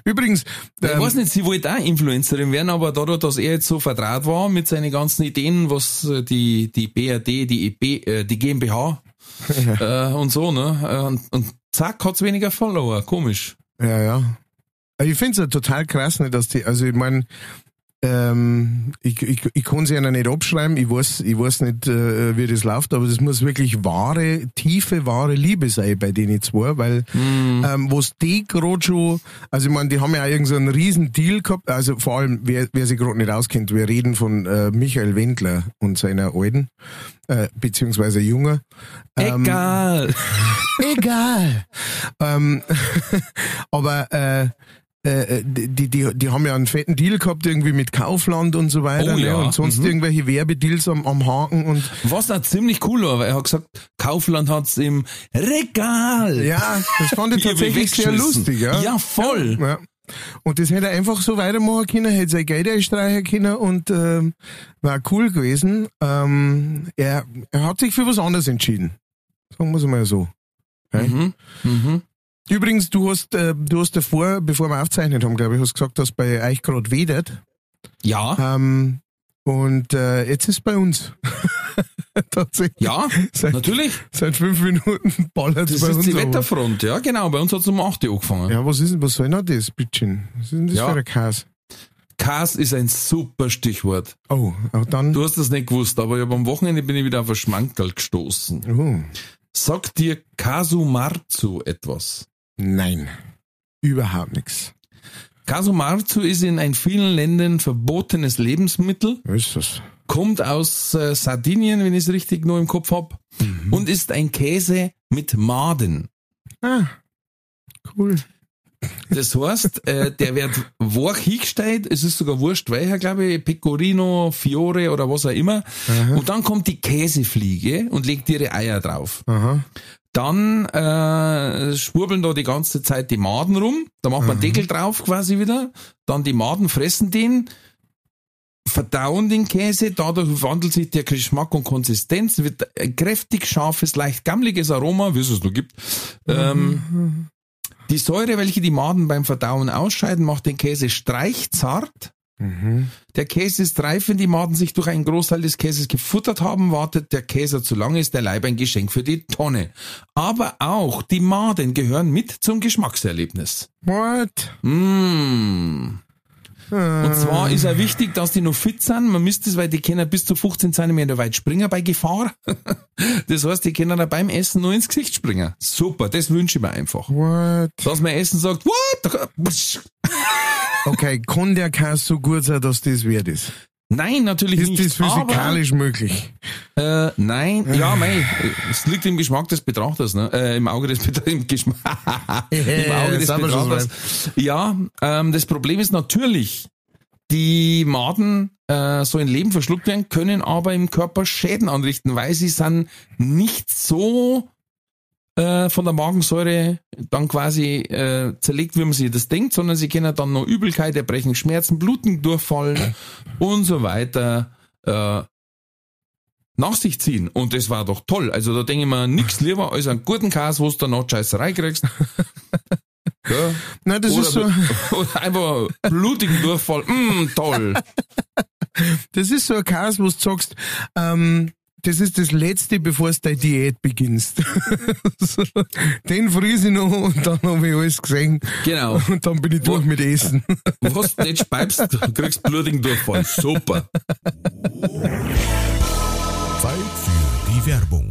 Übrigens, Ich ähm, weiß nicht, sie wollte auch Influencerin werden, aber dadurch, dass er jetzt so vertraut war mit seinen ganzen Ideen, was äh, die, die BRD, die, EB, äh, die GmbH äh, und so, ne? Äh, Und, und zack, hat's weniger Follower. Komisch. Ja, ja. Ich finde es ja total krass, ne, dass die, also ich meine, ähm, ich, ich, ich kann sie ja nicht abschreiben, ich weiß, ich weiß nicht, äh, wie das läuft, aber das muss wirklich wahre, tiefe, wahre Liebe sein bei denen zwei, weil ähm, was die gerade schon, also ich meine, die haben ja auch irgendeinen so einen riesen Deal gehabt, also vor allem, wer, wer sich gerade nicht auskennt, wir reden von äh, Michael Wendler und seiner Alten, äh, beziehungsweise Junger. Ähm, Egal. Egal. ähm, aber äh, äh, die, die, die haben ja einen fetten Deal gehabt, irgendwie mit Kaufland und so weiter, Oh ja, ne? und sonst mhm. irgendwelche Werbedeals am, am Haken und Was auch ziemlich cool war, weil er hat gesagt, Kaufland hat's im Regal. ja, das fand ich tatsächlich sehr lustig, ja. Ja, voll. Ja. Und das hätte er einfach so weitermachen können, hätte sein Geld einstreichen können und ähm, war cool gewesen. Ähm, er, er hat sich für was anderes entschieden. Sagen wir es mal so. Okay? Mhm. Mhm. Übrigens, du hast, äh, du hast davor, bevor wir aufzeichnet haben, glaube ich, hast gesagt, dass bei euch gerade wedert. Ja, Ähm, und äh, jetzt ist bei uns. Tatsächlich. ja, Seit, natürlich. seit fünf Minuten ballert Das bei ist uns. die aber- Wetterfront, ja genau. Bei uns hat's um 8 Uhr angefangen. Ja, was ist denn, was soll denn das, Bitchin? Was ist denn das Ja. für ein Kas? Kas ist ein super Stichwort. Oh, auch dann. Du hast das nicht gewusst, aber ich am Wochenende bin ich wieder auf ein Schmankerl gestoßen. Oh, Sagt dir Kasumarzu etwas? Nein. Überhaupt nichts. Kasumarzu ist in ein vielen Ländern verbotenes Lebensmittel, ist das? kommt aus äh, Sardinien, wenn ich es richtig nur im Kopf hab, und ist ein Käse mit Maden. Ah, cool. Das heißt, äh, der wird wach hingestellt, es ist sogar wurscht welcher, glaube ich, Pecorino, Fiore oder was auch immer. Und dann kommt die Käsefliege und legt ihre Eier drauf. Aha. Dann äh, schwurbeln da die ganze Zeit die Maden rum. Da macht man Deckel drauf quasi wieder. Dann die Maden fressen den. verdauen den Käse, dadurch wandelt sich der Geschmack und Konsistenz, wird ein kräftig scharfes, leicht gammliges Aroma, wie es es nur gibt. Ähm, die Säure, welche die Maden beim Verdauen ausscheiden, macht den Käse streichzart. Der Käse ist reif, wenn die Maden sich durch einen Großteil des Käses gefuttert haben, wartet der Käse zu lange, ist der Leib ein Geschenk für die Tonne. Aber auch die Maden gehören mit zum Geschmackserlebnis. What? Mmh. Und zwar ist ja wichtig, dass die noch fit sind. Man misst es, weil die können bis zu 15 cm weit springen bei Gefahr. Das heißt, die können da beim Essen nur ins Gesicht springen. Super, das wünsche ich mir einfach. What? Dass man Essen sagt, what? Okay, kann der Käse so gut sein, dass das wert ist? Nein, natürlich Ist nicht. das physikalisch möglich? Aber, äh, nein, ja, mei, es liegt im Geschmack des Betrachters, ne? Äh, im Auge des Betrachters, im Geschmack, im Auge des Betrachters. Ja, ähm, das Problem ist natürlich, die Maden äh, so in Leben verschluckt werden, können aber im Körper Schäden anrichten, weil sie sind nicht so äh, von der Magensäure dann quasi äh, zerlegt, wie man sich das denkt, sondern sie können dann noch Übelkeit, Erbrechen, Schmerzen, Bluten, Durchfallen und so weiter äh, nach sich ziehen. Und das war doch toll. Also da denke ich mir nix lieber als einen guten Käse, wo du dann noch Scheißerei kriegst. Ja. Nein, das Oder, ist so, oder einfach blutigen Durchfall. Mm, toll. das ist so ein Käse, wo du sagst, ähm, das ist das Letzte, bevor du deine Diät beginnst. so, den friese ich noch und dann habe ich alles gesehen. Genau. Und dann bin ich durch mit Essen. Was du nicht speibst, kriegst blutigen Durchfall. Super. Zeit für die Werbung.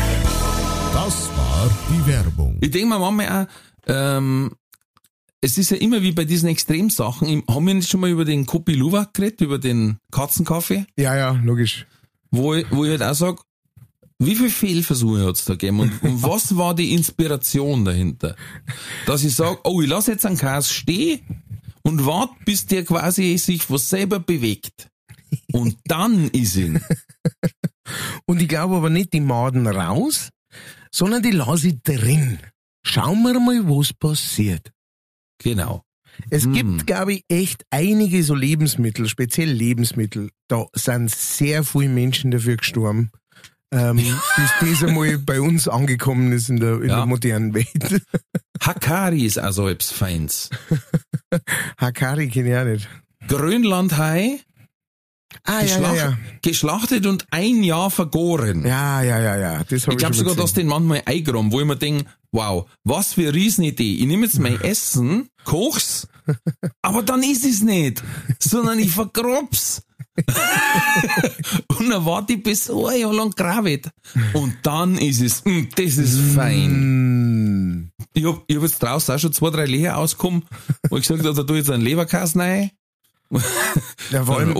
Die Werbung. Ich denke mir manchmal auch, ähm, es ist ja immer wie bei diesen Extremsachen. Haben wir nicht schon mal über den Kopi Luwak geredet, über den Katzenkaffee? Ja, ja, logisch. Wo ich, wo ich halt auch sag, wie viele Fehlversuche hat's da gegeben und, und was war die Inspiration dahinter? Dass ich sag, oh, ich lass jetzt einen Käse stehen und warte, bis der quasi sich was selber bewegt. Und dann ist ihn. Und ich glaube aber nicht die Maden raus, sondern die lasse ich drin. Schauen wir mal, was passiert. Genau. Es Hm. gibt, glaube ich, echt einige so Lebensmittel, speziell Lebensmittel. Da sind sehr viele Menschen dafür gestorben, ähm, bis das einmal bei uns angekommen ist in der, in Ja. der modernen Welt. Hakari ist also etwas Feins. Hakari kenne ich auch nicht. Grönlandhai, Ah, ja, ja, geschlacht, ja. geschlachtet und ein Jahr vergoren. Ja, ja, ja, ja. Das hab Ich glaube sogar, dass den manchmal eingraben, wo ich mir denke, wow, was für eine Riesenidee. Ich nehme jetzt mein Essen, koch's, aber dann ist es nicht, sondern ich vergrob's. und dann warte ich bis ein Jahr lang gravet. Und dann ist es, mm, das ist fein. Mm. Ich hab, ich hab jetzt draußen auch schon zwei, drei Leher ausgekommen, wo ich gesagt habe, da ich jetzt einen Leberkäse rein. Ja, vor allem,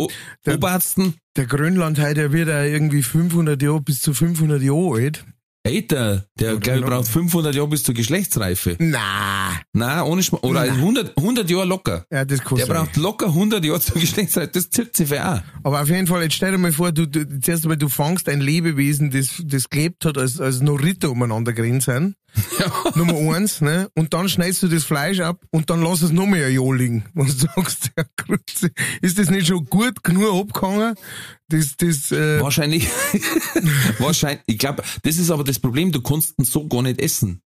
der- Obersten. der Grönland der wird ja irgendwie 500 Jahre bis zu 500 Jahre alt. Alter, der, glaube braucht 500 Jahre bis zur Geschlechtsreife. Na, Nein, ohne Schma Oder 100, 100 Jahre locker. ja, das kann Der braucht locker 100 Jahre zur Geschlechtsreife. Das zirkt sich für auch. Aber auf jeden Fall, jetzt stell dir mal vor, du, du zuerst einmal, du fangst ein Lebewesen, das, das gelebt hat, als, als noch Ritter umeinander gerannt sind. Nummer eins, ne? Und dann schneidest du das Fleisch ab und dann lass es noch mehr ein Jahr liegen. Und du sagst, ja, Grütze, ist das nicht schon gut genug abgehangen? Das, das, äh, Wahrscheinlich, wahrscheinlich, ich glaube, das ist aber das Problem, du kannst ihn so gar nicht essen.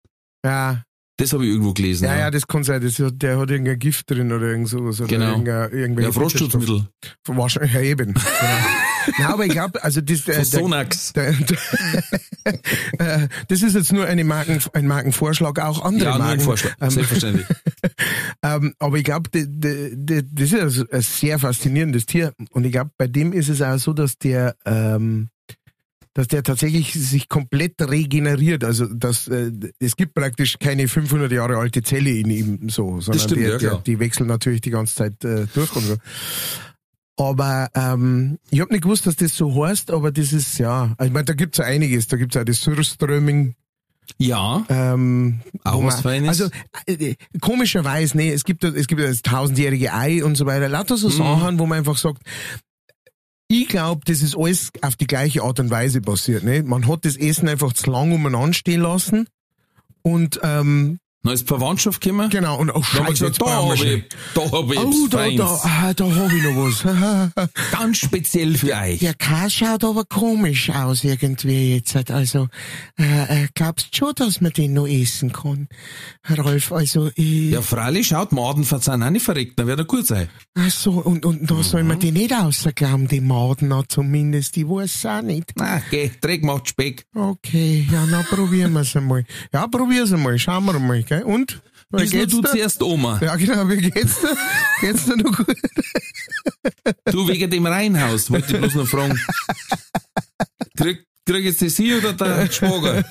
ja, Das habe ich irgendwo gelesen. ja, ja, das kann sein, das hat, der hat irgendein Gift drin oder irgend sowas. Oder Genau. irgendein- irgendwelche ja Frostschutzmittel. Wahrscheinlich, ja, eben. genau. Nein, aber ich glaube, also das, äh, Sonax. Der, der, äh, das ist jetzt nur eine Marken, ein Markenvorschlag, auch andere Ja, Marken. ein Vorschlag. Ähm, Selbstverständlich. ähm, aber ich glaube, das ist ein sehr faszinierendes Tier. Und ich glaube, bei dem ist es auch so, dass der, ähm, dass der tatsächlich sich komplett regeneriert. Also dass äh, es gibt praktisch keine 500 Jahre alte Zelle in ihm so, sondern stimmt, der, ja, der, die wechseln natürlich die ganze Zeit äh, durch und so. Aber ähm, ich habe nicht gewusst, dass das so heißt, aber das ist, ja, ich meine, da gibt's ja einiges. Da gibt's auch das Surströmming. Ja, Ähm, Auch was Feines? Also äh, komischerweise, nee, es gibt, ja- es gibt ja das tausendjährige Ei und so weiter. Lauter Mhm. so Sachen, wo man einfach sagt, ich glaube, das ist alles auf die gleiche Art und Weise passiert. Ne? Man hat das Essen einfach zu lang umeinander stehen lassen und ähm, dann ist Verwandtschaft gekommen. genau, und wir scheiße, gesagt, jetzt da wir habe ich, da hab ich Oh, da, da, ah, da hab ich noch was. Ganz speziell für euch. Der K schaut aber komisch aus irgendwie jetzt. Also, äh, äh, glaubst schon, dass man den noch essen kann, Rolf? Also, äh, Ja, freilich, schaut, Madenverzahn auch nicht verreckt, dann wird er gut sein. ach so, und, und da soll man Mhm. die nicht außerglauben, die Maden zumindest, die weiß auch nicht. Na, geh, Dreck macht Speck. Okay, ja, na, probieren wir's einmal. Ja, probier's einmal, schauen wir mal, gell? Und? Wie nur geht's du dir? zuerst Oma. Ja, genau, wie geht's dir? geht's dir noch gut? Du wegen dem Reihenhaus, wollte ich bloß noch fragen. Krieg, krieg jetzt das hier oder der Schwager?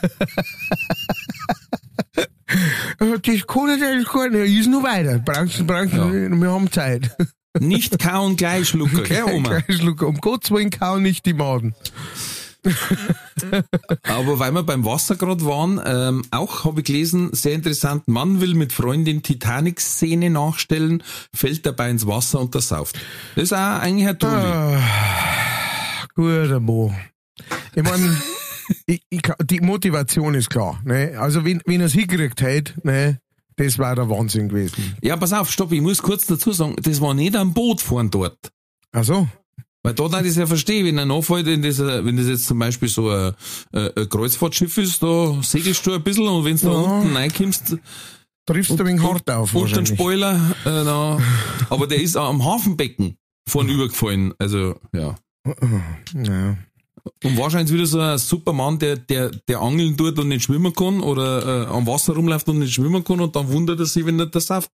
Das kann ich eigentlich gar nicht, ist noch weiter. Brauchst, brauchst, Ja. wir haben Zeit. Nicht kauen, gleich schlucken, gell, Oma? Kein Schluck. Um Gottes Willen kauen nicht die Maden. Aber weil wir beim Wasser gerade waren, ähm, auch habe ich gelesen, sehr interessant, Mann will mit Freundin Titanic-Szene nachstellen, fällt dabei ins Wasser und das sauft. Das ist auch eigentlich ein Trulli. Ah, guter Mo. Ich meine, die Motivation ist klar. Ne? Also, wenn, wenn er es hingekriegt hätte, ne, das war der Wahnsinn gewesen. Ja, pass auf, stopp, ich muss kurz dazu sagen, das war nicht am Boot fahren dort. Also, Weil da darf ich es ja verstehen, wenn er nachfällt, in dieser, wenn das jetzt zum Beispiel so ein, ein ein Kreuzfahrtschiff ist, da segelst du ein bisschen und wenn du da Ja. unten reinkommst, triffst du wegen hart auf unter den. Spoiler, äh, na, aber der ist auch am Hafenbecken vorn übergefallen, also, ja. Ja. Und wahrscheinlich wieder so ein Supermann, der, der, der angeln tut und nicht schwimmen kann oder äh, am Wasser rumläuft und nicht schwimmen kann und dann wundert er sich, wenn er das Saft.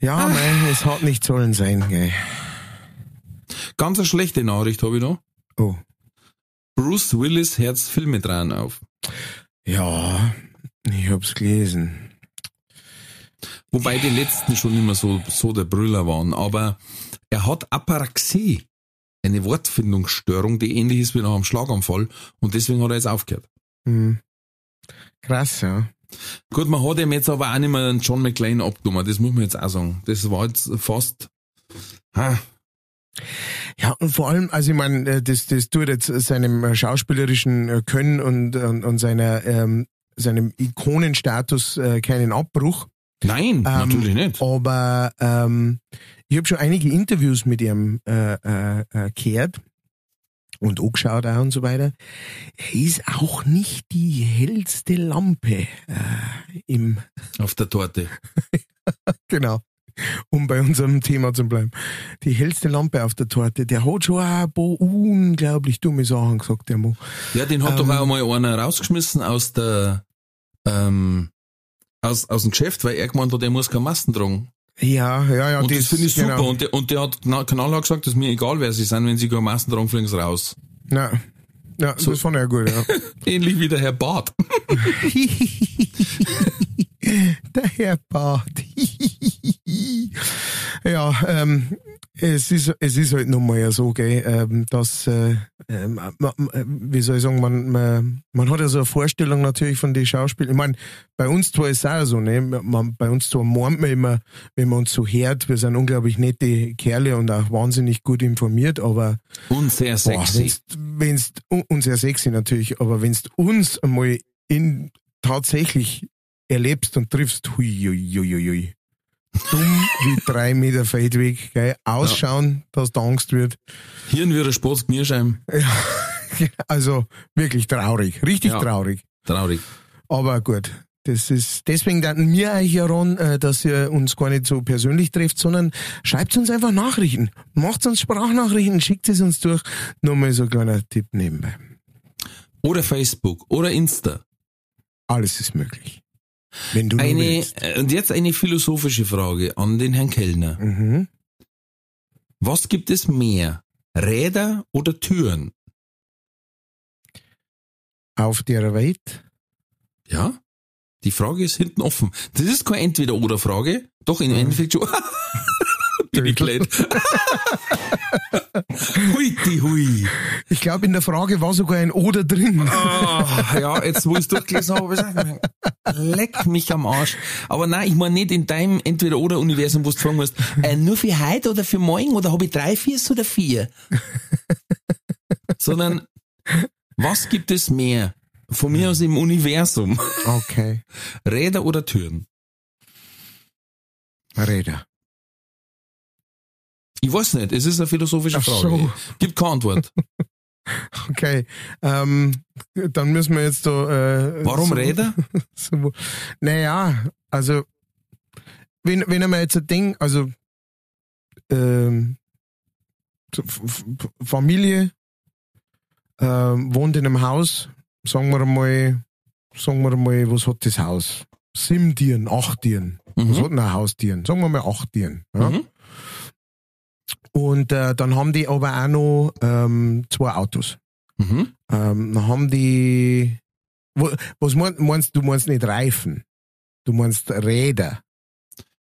Ja, nein, es hat nicht sollen sein, gell. Ganz eine schlechte Nachricht habe ich noch. Oh. Bruce Willis hört Filme dran auf. Ja, ich hab's gelesen. Wobei die letzten schon immer so, so der Brüller waren. Aber er hat Aparaxie. Eine Wortfindungsstörung, die ähnlich ist wie nach einem Schlaganfall. Und deswegen hat er jetzt aufgehört. Hm. Krass, ja. Gut, man hat ihm jetzt aber auch nicht mehr einen John McClane abgenommen. Das muss man jetzt auch sagen. Das war jetzt fast, ha, Ja, und vor allem, also ich meine, äh, das, das tut jetzt seinem äh, schauspielerischen äh, Können und, und, und seiner, ähm, seinem Ikonenstatus äh, keinen Abbruch. nein, natürlich nicht. Aber ähm, ich habe schon einige Interviews mit ihm äh, äh, gehört und angeschaut auch und so weiter. Er ist auch nicht die hellste Lampe äh, im Auf der Torte. Genau. Um bei unserem Thema zu bleiben. Die hellste Lampe auf der Torte. Der hat schon ein paar unglaublich dumme Sachen gesagt, der Mo. Ja, den hat Ähm. doch auch mal einer rausgeschmissen aus der, ähm, aus, aus dem Geschäft, weil er gemeint hat, er muss keine Masken tragen. Ja, ja, ja. und das, finde ich super. genau. Und, der, und der hat kna- knallhart gesagt, dass mir egal, wer sie sind, wenn sie keine Masken tragen, fliegen sie raus. Na, ja, das fand er gut, ja. Ähnlich wie der Herr Barth. der Herr Bart. ja, ähm, es ist, es ist halt nun mal ja so, gell, ähm, dass, äh, ähm, ma- ma- wie soll ich sagen, man, man, man hat ja so eine Vorstellung natürlich von den Schauspielern. Ich meine, bei uns zwar ist es auch so, ne, man, bei uns zwar meint man immer, wenn man uns so hört, wir sind unglaublich nette Kerle und auch wahnsinnig gut informiert, aber Und sehr Boah, sexy. wenn's, wenn's, und sehr sexy natürlich, aber wenn's uns einmal in, tatsächlich erlebst und triffst, hui, hui, hui, hui, hui. Dumm wie drei Meter Feldweg, gell? Ausschauen, dass da Angst wird. Hirn wie ein Spatz Knirscheiben. Also wirklich traurig, richtig Ja. traurig. Traurig. Aber gut, das ist, deswegen danken wir euch ja ran, äh, dass ihr uns gar nicht so persönlich trefft, sondern schreibt uns einfach Nachrichten. Macht uns Sprachnachrichten, schickt es uns durch. Nur mal so ein kleiner Tipp nebenbei. Oder Facebook. Oder Insta. Alles ist möglich. Wenn du Eine, willst. äh, und jetzt eine philosophische Frage an den Herrn Kellner. Mhm. Was gibt es mehr? Räder oder Türen? Auf der Welt. Ja? Die Frage ist hinten offen. Das ist keine Entweder-Oder-Frage. Doch, im Endeffekt schon. Klet. hui, die hui. Ich glaube, in der Frage war sogar ein Oder drin. Ah, ja, jetzt wo ich es durchgelesen habe, hab ich leck mich am Arsch. Aber nein, ich meine nicht in deinem Entweder-Oder-Universum, wo du fragen musst, äh, nur für heute oder für morgen oder habe ich drei Viers oder vier? Sondern, was gibt es mehr? Von mir aus im Universum. Okay. Räder oder Türen? Räder. Ich weiß nicht, es ist eine philosophische Ach Frage. so. Gibt keine Antwort. Okay. Ähm, dann müssen wir jetzt da. Äh, Warum so, Räder? So, naja, also wenn, wenn man jetzt ein Ding, also ähm, Familie ähm, wohnt in einem Haus, sagen wir mal, sagen wir mal, was hat das Haus? Sieben Tieren, acht Tieren. Was Mhm. hat denn ein Haus Tieren? Sagen wir mal acht Tieren. Ja? Mhm. Und äh, dann haben die aber auch noch ähm, zwei Autos. Mhm. Ähm, dann haben die. Wo, was mein, meinst du? Meinst nicht Reifen. Du meinst Räder.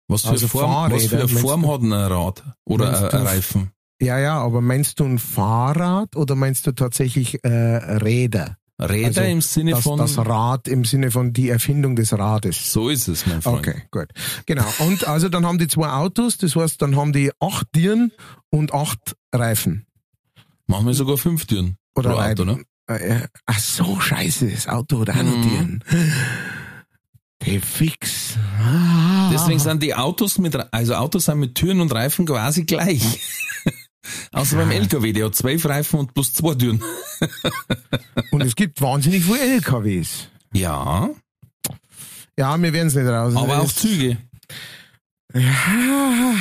Was für, Also Form, was für eine Form du? hat ein Rad? Oder ein Reifen? Ja, ja, aber meinst du ein Fahrrad oder meinst du tatsächlich äh, Räder? Räder Also, im Sinne Das, von. das Rad im Sinne von die Erfindung des Rades. so ist es, mein Freund. Okay, gut. Genau. Und also dann haben die zwei Autos, das heißt, dann haben die acht Tieren und acht Reifen. Machen wir sogar fünf Türen. Oder pro Auto, ne? Äh, ach so, scheiße, das Auto noch Mhm. Tieren. Hey, fix. Ah. Deswegen sind die Autos mit, also Autos sind mit Türen und Reifen quasi gleich. Außer beim LKW, der hat zwölf Reifen und plus zwei Türen. Und es gibt wahnsinnig viele LKWs. Ja, Ja, wir werden es nicht raus. aber auch Züge. Ja.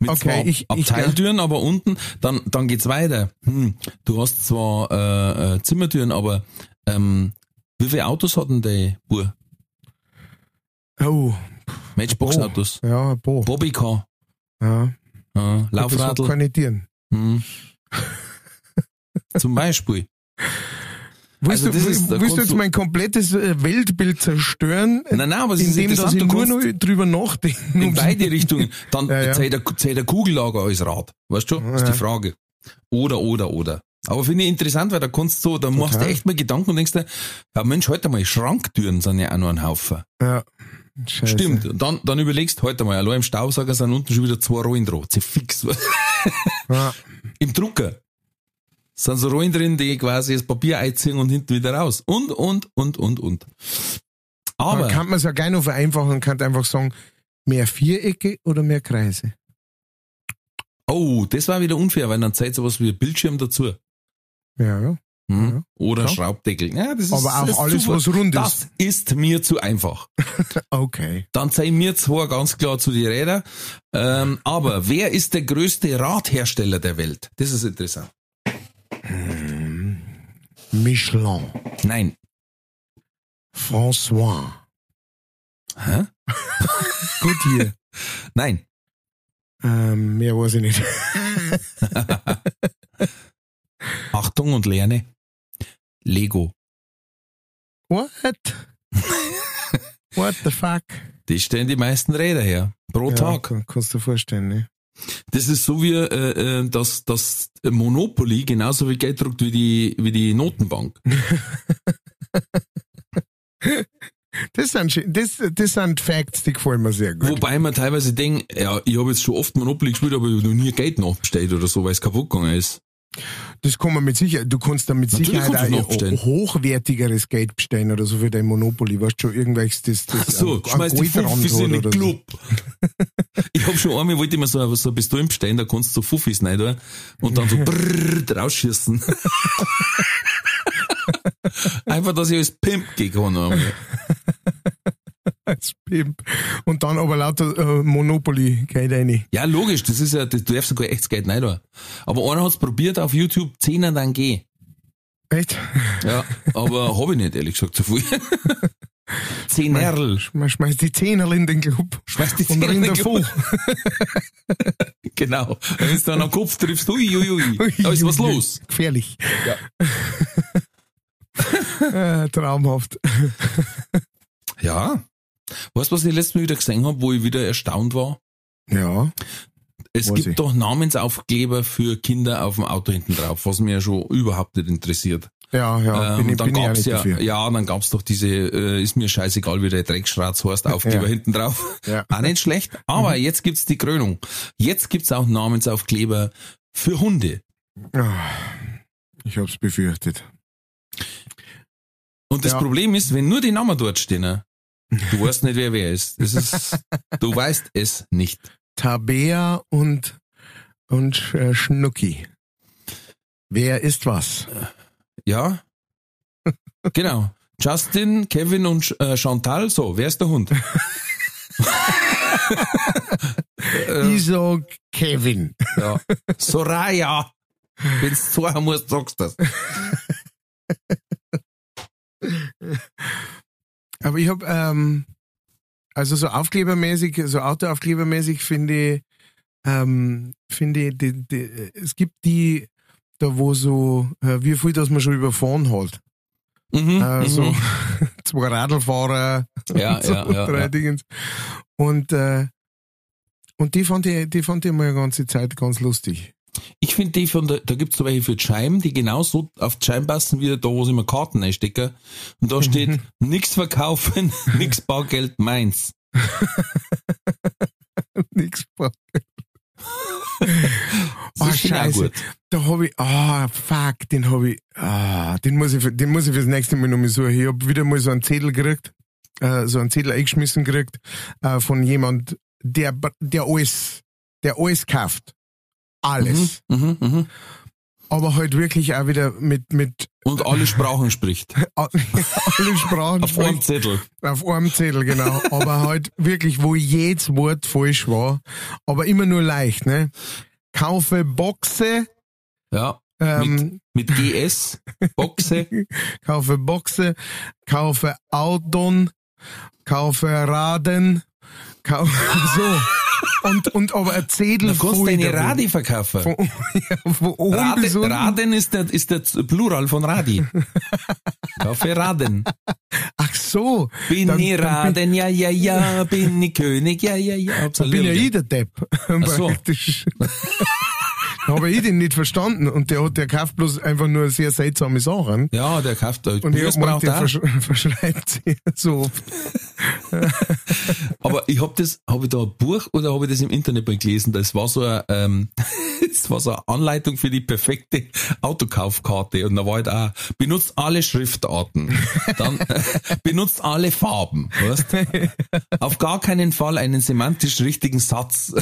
Mit Okay, ich- ich- Abteiltüren, aber unten, dann, dann geht's weiter. Hm, du hast zwar äh, äh, Zimmertüren, aber ähm, wie viele Autos hat denn der Bur? Oh, Matchbox-Autos. ja, Bo. Bobbycar, Ja. Hat Laufradl. keine Tieren. Hm. Zum Beispiel. Willst Also du, ist- willst du jetzt mein komplettes äh, Weltbild zerstören, Nein, nein, aber es ist indem dass interessant, ich du nur noch drüber nachdenke? in beide Richtungen. Dann Ja, ja. zählt, der, zählt der Kugellager als Rad. Weißt du? Das ist Ja. die Frage. Oder, oder, oder. Aber finde ich interessant, weil da kannst du, da machst du echt mal Gedanken und denkst dir, ja Mensch, halt mal, Schranktüren sind ja auch noch ein Haufen. Ja. Scheiße. Stimmt. Dann, dann überlegst, halt mal, allein im Staubsauger sind unten schon wieder zwei Rollen dran. Sie fix. Ja. Im Drucker sind so Rollen drin, die quasi das Papier einziehen und hinten wieder raus. Und, und, und, und, und. Aber, Dann kann man es ja gleich noch vereinfachen und kann einfach sagen, mehr Vierecke oder mehr Kreise. oh, das war wieder unfair, weil dann zählt sowas wie Bildschirm dazu. Ja, ja. Hm? Ja, Oder klar. Schraubdeckel. Ja, das ist, Aber auch das alles, zu- was rund ist. Das ist mir zu einfach. Okay. Dann zeigen wir zwar ganz klar zu die Räder. Ähm, aber wer ist der größte Radhersteller der Welt? Das ist interessant. Michelin. Nein. François. Hä? Gut hier. Nein. ähm, mehr weiß ich nicht. Achtung und lerne. Lego. What? What the fuck? Die stellen die meisten Räder her. Pro Ja, Tag. kann- kannst du dir vorstellen, ne? Das ist so wie, äh, äh, dass das Monopoly genauso viel Geld druckt wie die, wie die Notenbank. Das sind, das, das sind Facts, die gefallen mir sehr gut. Wobei man teilweise denkt, ja, ich habe jetzt schon oft Monopoly gespielt, aber ich habe noch nie Geld nachbestellt oder so, weil es kaputt gegangen ist. Das kann man mit Sicherheit, du kannst da mit Natürlich Sicherheit nachbestellen. hochwertigeres Geld bestellen oder so für dein Monopoly. Weißt du schon, irgendwelches, das, das Ach so, an schmeiß die Gold dran Fuffis in den oder so. Club. ich habe schon einmal, wollte ich mir so, so eine Pistole bestellen, da kannst du so Fuffis rein tun und dann so brrrr rausschießen. Einfach, dass ich als Pimp gehen kann. Als Pimp. Und dann aber lauter äh, Monopoly Geld rein. Ja, logisch, das ist ja, das, du darfst sogar echtes Geld rein tun. Aber einer hat's probiert auf YouTube, 10er dann geh. Echt? Ja, aber habe ich nicht, ehrlich gesagt, zu viel. Zehnerl. Man schmeißt die Zehnerl in den Club. Schmeiß die Zehnerl in den davon. Genau. Wenn du dann am Kopf triffst, ui, ui, ui. Da ist was los. Gefährlich. Ja. äh, traumhaft. Ja. Weißt du, was ich letztes Mal wieder gesehen habe, wo ich wieder erstaunt war? Ja. Es gibt ich. doch Namensaufkleber für Kinder auf dem Auto hinten drauf, was mir ja schon überhaupt nicht interessiert. Ja, ja, Ähm, bin, dann bin gab's nicht ja, dafür. ja, dann gab's doch diese, äh, ist mir scheißegal, wie der Dreckschratz heißt, Aufkleber Ja. hinten drauf. Ja. Auch nicht schlecht. Aber jetzt gibt's die Krönung. Jetzt gibt's auch Namensaufkleber für Hunde. Ah, Ich hab's befürchtet. Und das Ja. Problem ist, wenn nur die Namen dort stehen, ne, du weißt nicht, wer wer ist. Das ist, du weißt es nicht. Tabea und, und äh, Schnucki. Wer ist was? Ja? Genau. Justin, Kevin und äh, Chantal, so, wer ist der Hund? Ich sag Kevin. Ja. Soraya. Wenn's sagen musst, sagst du das. Aber ich hab, ähm, also so aufklebermäßig, so Autoaufklebermäßig finde ich, ähm, finde ich, die, die, es gibt die, da wo so, äh, wie viel, dass man schon überfahren hat. Mhm, Äh, so mhm. zwei Radlfahrer Ja, und so ja, ja, drei ja. Dingens. Und, äh, und die fand ich, die fand ich mal eine ganze Zeit ganz lustig. Ich finde die von der, da gibt's so welche für die Scheiben, die genauso auf Scheiben passen, wie da, wo sie immer Karten einstecken. Und da steht, nix verkaufen, nix Bargeld, meins. Nix. Das Oh, Scheiße. gut. Da hab ich, ah, fuck, den hab ich, ah, den muss ich, für- den muss ich fürs nächste Mal noch mal suchen. Ich hab wieder mal so einen Zettel gekriegt, äh, so einen Zettel eingeschmissen gekriegt, äh, von jemand, der, der alles, der alles kauft. Alles. Mhm, mhm. Aber halt wirklich auch wieder mit, mit Und alle Sprachen spricht. alle Sprachen Auf einem spricht. Zettel. Auf einem Zettel, genau. Aber halt wirklich, wo jedes Wort falsch war. Aber immer nur leicht, ne? Kaufe Boxe, Ja. ähm, Mit GS, Boxe. kaufe Boxe, kaufe Auton, kaufe Raden, kaufe so. Und, und aber ein Zettel Du kannst deine. Radi verkaufen. Von, ja, von Rade, bis unten. Raden ist der, ist der Plural von Radi. Kaufe Raden. Ach so. Bin Dann- ich Raden, ja, ja, ja, bin ich König, ja, ja, ja. Hab's bin ja ich der Depp. so. Praktisch. Habe ich den nicht verstanden und der hat, der kauft bloß einfach nur sehr seltsame Sachen. Ja, der kauft da. Und ich braucht der auch. versch verschreibt sich so oft. Aber ich hab das, habe ich da ein Buch oder habe ich das im Internet mal gelesen? Das war so eine, ähm, das war so eine Anleitung für die perfekte Autokaufkarte. Und da war halt auch, benutzt alle Schriftarten. Dann äh, benutzt alle Farben. Weißt? Auf gar keinen Fall einen semantisch richtigen Satz.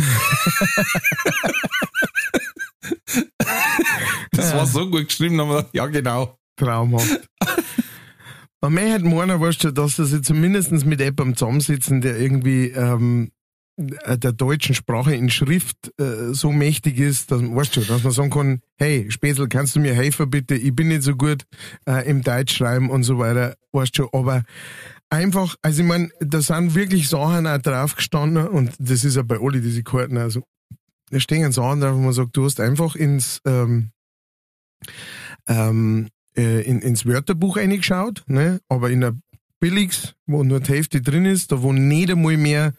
Das war so gut geschrieben, aber gedacht, ja genau. Traumhaft. Man mir halt meinen, weißt du, dass sie zumindest mit jemandem zusammensitzen, der irgendwie ähm, äh, der deutschen Sprache in Schrift äh, so mächtig ist, dass, weißt du, dass man sagen kann, hey, Späßel, kannst du mir helfen bitte? Ich bin nicht so gut äh, im Deutschschreiben und so weiter, weißt du, aber einfach, also ich meine, da sind wirklich Sachen auch drauf gestanden und das ist ja bei alle diese Karten, also da stehen Sachen drauf, wo man sagt, du hast einfach ins ähm, ähm, äh, in, ins Wörterbuch reingeschaut, ne? aber in der Billigs, wo nur die Hälfte drin ist, da wo nicht einmal mehr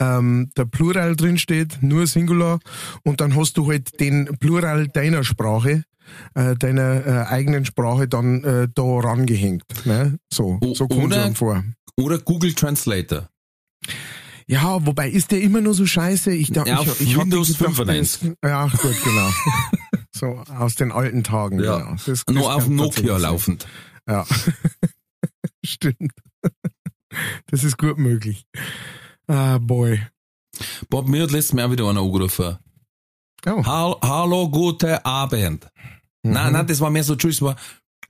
ähm, der Plural drin steht, nur Singular, und dann hast du halt den Plural deiner Sprache, äh, deiner äh, eigenen Sprache dann äh, da rangehängt. Ne? So, O- so kommt es vor. Oder Google Translator. Ja, wobei ist der immer nur so scheiße? Ich, da, Ja, ich, ich hab Windows gedacht, 95. das- Ja, gut, genau. so aus den alten Tagen. Ja. Genau. Das, das Nur auf Nokia laufend. Ja. Stimmt. Das ist gut möglich. Ah, boy. Bob, mir hat letztes Mal auch wieder einer angerufen. Oh. Hall, hallo, guten Abend. Mhm. Nein, nein, das war mehr so Tschüss, war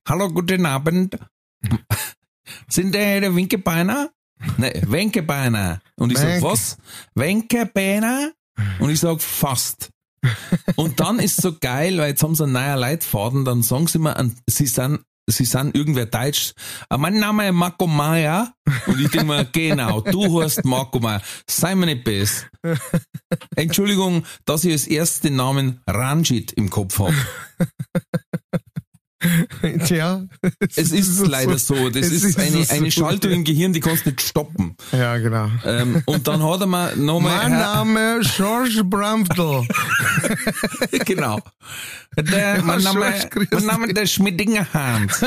Hallo, guten Abend. Sind der der Winkebeiner? Nein, Wenkebeiner. Und ich sag, Wenke. was? Wenkebeiner? Und ich sag, fast. Und dann ist so geil, weil jetzt haben sie einen neuen Leitfaden, dann sagen sie an- sie sind, sie sind irgendwer Deutsch. Ah, Mein Name ist Marco Meier. Und ich denke mir, genau, du heißt Marco Meier. Sei mir nicht best. Entschuldigung, dass ich als erst den Namen Ranjit im Kopf habe. Tja. Es ist so- leider so. Das es ist, eine, so, eine Schaltung ja. im Gehirn, die kannst du nicht stoppen. Ja, genau. Ähm, und dann hat er mir nochmal. Mein Name George Bramftel. genau. Der, mein, Name, mein Name der Schmiddinger Hans.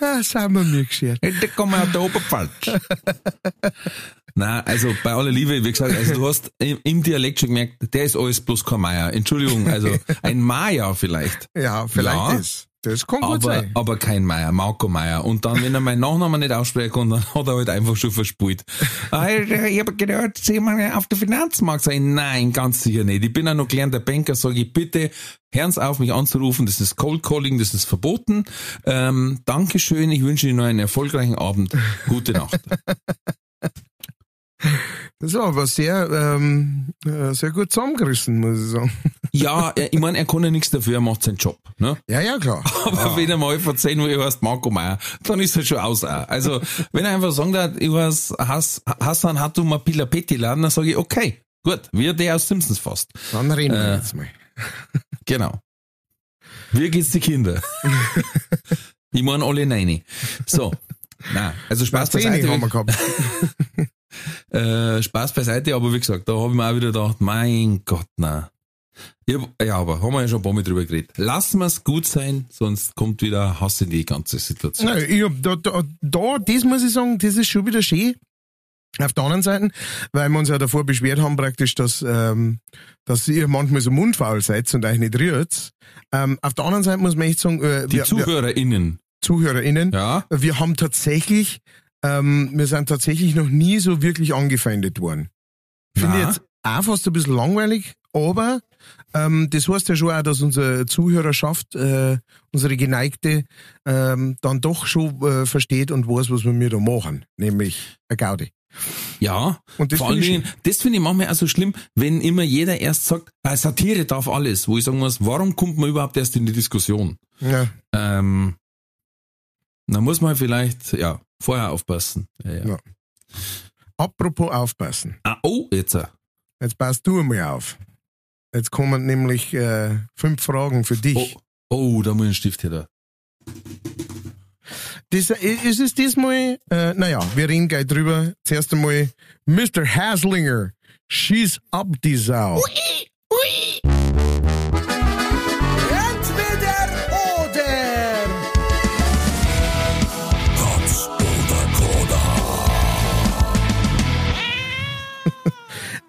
Ah, sind wir mir geschert. Der kommt aus der Oberpfalz. Nein, also bei aller Liebe, wie gesagt, also du hast im, Dialekt schon gemerkt, der ist alles bloß kein Meier. Entschuldigung, also ein Maya vielleicht. Ja, vielleicht Ja. das. Das kann gut Aber, sein. aber kein Meier, Marco Meier. Und dann, wenn er meinen Nachnamen nicht aussprechen kann, dann hat er halt einfach schon verspult. Ah, Ich habe gedacht, Sie mal auf der Finanzmarkt sein. Nein, ganz sicher nicht. Ich bin ja noch gelernter Banker, sage ich bitte, hören auf, mich anzurufen. Das ist Cold Calling, das ist verboten. Ähm, Dankeschön, ich wünsche Ihnen noch einen erfolgreichen Abend. Gute Nacht. Das war aber sehr, ähm, äh, sehr gut zusammengerissen, muss ich sagen. Ja, ich meine, er kann ja nichts dafür, er macht seinen Job. Ne? Ja, ja, klar. Aber wenn er mal verzeihen, wo er heißt Marco Meier, dann ist er schon aus. auch. Also, wenn er einfach sagen darf, ich heiße Hass, Hassan Hatuma Pila Petilan, dann sage ich, okay, gut, wie der aus Simpsons fast. Dann reden wir Äh. jetzt mal. Genau. Wie geht's die Kinder? ich meine alle nein. So. Na, also Spaß Zehn haben wir beiseite. gehabt. Äh, Spaß beiseite, aber wie gesagt, da habe ich mir auch wieder gedacht, mein Gott, na. Ja, aber haben wir ja schon ein paar Mal drüber geredet. Lassen wir es gut sein, sonst kommt wieder Hass in die ganze Situation. Nein, ich hab da, da, da, das muss ich sagen, das ist schon wieder schön. Auf der anderen Seite, weil wir uns ja davor beschwert haben, praktisch, dass, ähm, dass ihr manchmal so mundfaul seid und euch nicht rührt. Ähm, auf der anderen Seite muss man echt sagen, äh, Die wir, wir, ZuhörerInnen, ZuhörerInnen, ja, wir haben tatsächlich, ähm, wir sind tatsächlich noch nie so wirklich angefeindet worden. Finde ich jetzt auch fast ein bisschen langweilig, aber ähm, das heißt ja schon auch, dass unsere Zuhörerschaft, äh, unsere Geneigte, ähm, dann doch schon äh, versteht und weiß, was wir mir da machen, nämlich eine Gaudi. ja. Und das Vor allen Dingen, das finde ich manchmal auch so schlimm, wenn immer jeder erst sagt, äh, Satire darf alles, wo ich sagen muss, warum kommt man überhaupt erst in die Diskussion? Ja, Ähm, da muss man vielleicht, ja, vorher aufpassen. Ja, ja. Ja. apropos aufpassen. Ah, oh, jetzt. äh, Jetzt passt du mal auf. Jetzt kommen nämlich äh, fünf Fragen für dich. Oh, oh, da muss ich einen Stift her. Das, ist es diesmal, äh, naja, wir reden gleich drüber. Zuerst einmal, Mr. Haslinger, she's up die Sau. Entweder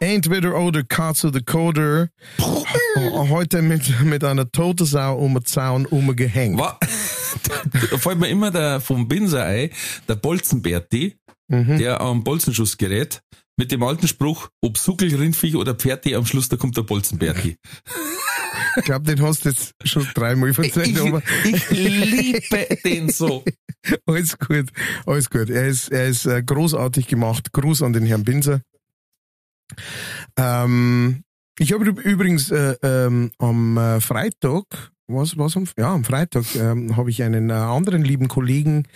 Entweder oder Katze the Coder. Heute mit, mit einer toten Sau um den Zaun umgehängt. Da fällt mir immer der vom Binser ein, der Bolzenberti, Mhm. der am Bolzenschuss gerät, mit dem alten Spruch, ob Suckel, Rindviech oder Pferdi, am Schluss da kommt der Bolzenberti. Ich glaube, den hast du jetzt schon dreimal erzählt, Ich, ich liebe den so. alles gut, alles gut. Er ist, er ist äh, großartig gemacht. Gruß an den Herrn Binser. Ähm, ich habe üb- übrigens äh, ähm, am äh, Freitag, was, was am, ja, am Freitag ähm, habe ich einen äh, anderen lieben Kollegen,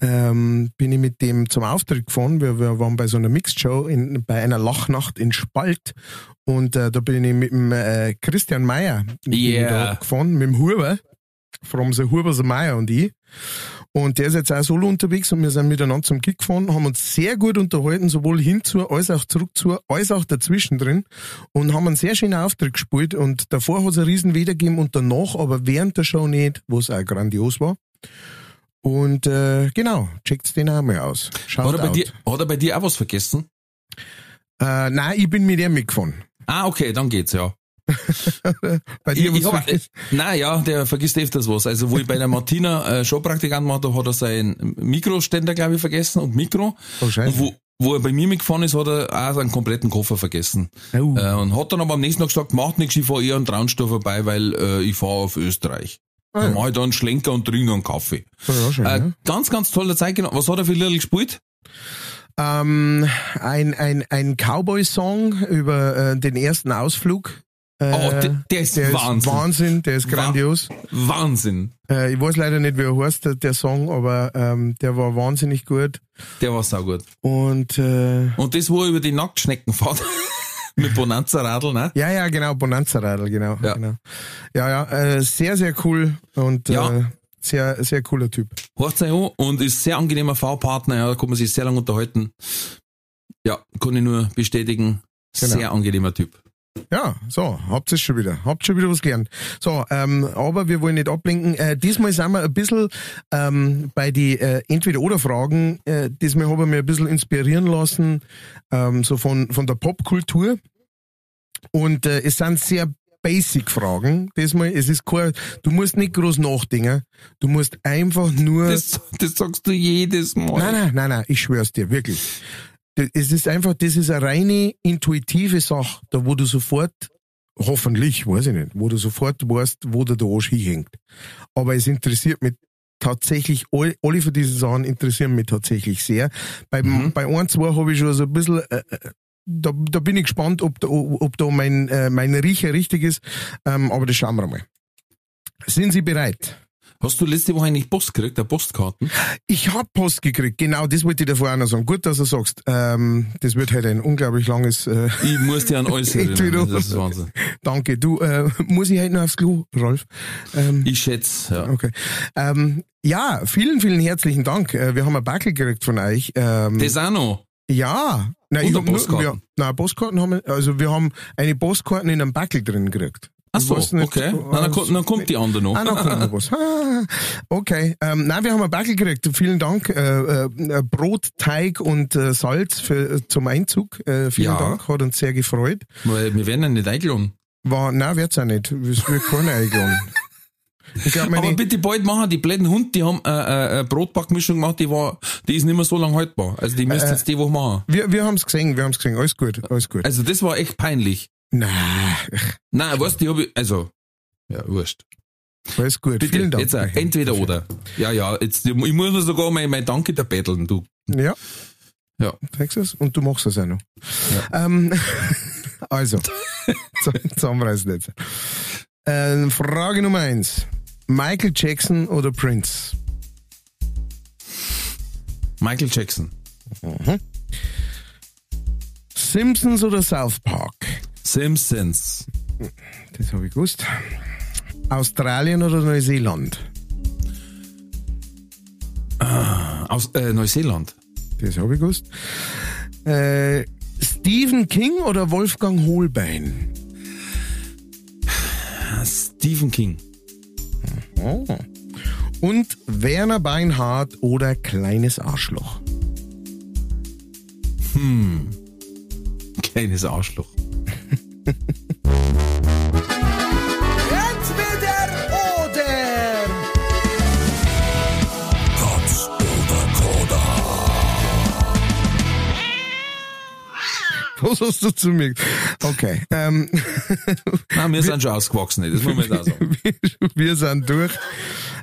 ähm, bin ich mit dem zum Auftritt gefahren. Wir, wir waren bei so einer Mixed-Show in, bei einer Lachnacht in Spalt und äh, da bin ich mit dem äh, Christian Meyer Yeah. gefahren, mit dem Huber, from the Huber the Meyer und ich. Und der ist jetzt auch solo unterwegs und wir sind miteinander zum Gig gefahren, haben uns sehr gut unterhalten, sowohl hinzu als auch zurückzu, als auch dazwischen drin und haben einen sehr schönen Auftritt gespielt und davor hat es einen riesen Weder gegeben und danach, aber während der Show nicht, was auch grandios war. Und äh, genau, checkt's den auch mal aus. Schaut Hat er, bei out. dir, hat er bei dir auch was vergessen? Äh, nein, ich bin mit ihm mitgefahren. Ah, okay, dann geht's, ja. Bei dir Ich, ich hab, vergessen? nein, ja, der vergisst öfters was. Also, wo ich bei der Martina äh, Showpraktikant war, da hat er seinen Mikroständer, glaube ich, vergessen und Mikro. Oh, scheiße. Und wo, wo er bei mir mitgefahren ist, hat er auch seinen kompletten Koffer vergessen. Oh. Äh, und hat dann aber am nächsten Tag gesagt, macht nichts, ich fahre eher an Traunstoff vorbei, weil äh, ich fahre auf Österreich. Ah, Dann ja. mache ich da einen Schlenker und trinke einen Kaffee. Ja, schön, Äh, ja. Ganz, ganz toller Zeit. genau. Was hat er für Little gespielt? Ähm, ein ein, ein Cowboy-Song über äh, den ersten Ausflug. Äh, Oh, der- der ist der Wahnsinn. Ist Wahnsinn, der ist grandios. Wahnsinn. Äh, ich weiß leider nicht, wie er heißt, der, der Song, aber ähm, der war wahnsinnig gut. Der war saugut. Und äh, Und das, wo er über die Nacktschnecken fährt. Mit Bonanza-Radl, ne? Ja, ja, genau, Bonanza-Radl, genau. Ja. genau. Ja, ja, äh, sehr, sehr cool und Ja. äh, sehr, sehr cooler Typ. Hört sich an und ist sehr angenehmer Fahrpartner, ja, da kann man sich sehr lange unterhalten. Ja, kann ich nur bestätigen. Genau. Sehr angenehmer Typ. Ja, so, habt ihr schon wieder. Habt schon wieder was gelernt. So, ähm, aber wir wollen nicht ablenken. Äh, diesmal sind wir ein bisschen ähm, bei die äh, Entweder-Oder-Fragen. Äh, diesmal habe ich mich ein bisschen inspirieren lassen, ähm, so von, von der Popkultur. Und äh, es sind sehr Basic-Fragen. Diesmal, es ist kein, du musst nicht groß nachdenken. Du musst einfach nur. Das, das sagst du jedes Mal. Nein, nein, nein, nein, ich schwör's dir, wirklich. Es ist einfach, das ist eine reine intuitive Sache, da wo du sofort, hoffentlich, weiß ich nicht, wo du sofort weißt, wo der Arsch hinhängt. Aber es interessiert mich tatsächlich, all, alle von diesen Sachen interessieren mich tatsächlich sehr. Bei, Mhm. bei ein, zwei habe ich schon so ein bisschen, äh, äh, da, da bin ich gespannt, ob da, ob da mein, äh, mein Riecher richtig ist, ähm, aber das schauen wir mal. Sind Sie bereit? Hast du letzte Woche eigentlich Post gekriegt, der Postkarten? Ich hab Post gekriegt, genau, das wollte ich dir vorher auch noch sagen. Gut, dass du sagst. Ähm, das wird halt ein unglaublich langes äh, Ich muss dir an alles erinnern. Das ist Wahnsinn. Danke. Du, äh, muss ich halt noch aufs Klo, Rolf? Ähm, Ich schätze, ja. okay. Ähm, ja, vielen, vielen herzlichen Dank. Äh, wir haben ein Backel gekriegt von euch. Ähm, Das auch noch. ja. Nein, Und hab nur- Postkarten? Wir, nein, Postkarten haben wir, also wir haben eine Postkarten in einem Backel drin gekriegt. Ach Ich so, weiß nicht, okay. äh, Na, dann, kommt, dann kommt die andere noch. Ah, noch kommt noch was. Ah, Okay, ähm, nein, wir haben ein Backel gekriegt. Vielen Dank. Äh, äh, Brot, Teig und äh, Salz für, äh, zum Einzug. Äh, vielen Ja. Dank, hat uns sehr gefreut. Weil wir werden ja nicht eingeladen. War, nein, wird's auch nicht. Es wird keiner eingeladen. Glaub, Aber bitte bald machen, die blöden Hund, die haben äh, äh, eine Brotbackmischung gemacht, die war, die ist nicht mehr so lang haltbar. Also die müsst Äh, jetzt die Woche machen. wir, wir haben's gesehen, wir haben's gesehen. Alles gut, alles gut. Also das war echt peinlich. Nein, Nein, weißt du, die ich, also, ja, wurscht. alles gut. Bitte, Vielen Dank. jetzt entweder oder. Ja, ja, jetzt, ich muss mir sogar mein, mein Danke da betteln, du. Ja. Ja. Du's? Und du machst es auch noch. Ähm, also, zu- zusammenreißen jetzt. Ähm, Frage Nummer eins. Michael Jackson oder Prince? Michael Jackson. Simpsons oder South Park? Simpsons. Das habe ich gewusst. Australien oder Neuseeland? Aus äh, Neuseeland. Das habe ich gewusst. Äh, Stephen King oder Wolfgang Holbein? Stephen King. Oh. Und Werner Beinhardt oder Kleines Arschloch? Kleines Arschloch. Entweder oder. Was hast du zu mir? Okay. Ähm, Nein, wir sind schon ausgewachsen, das muss man sagen. wir sind durch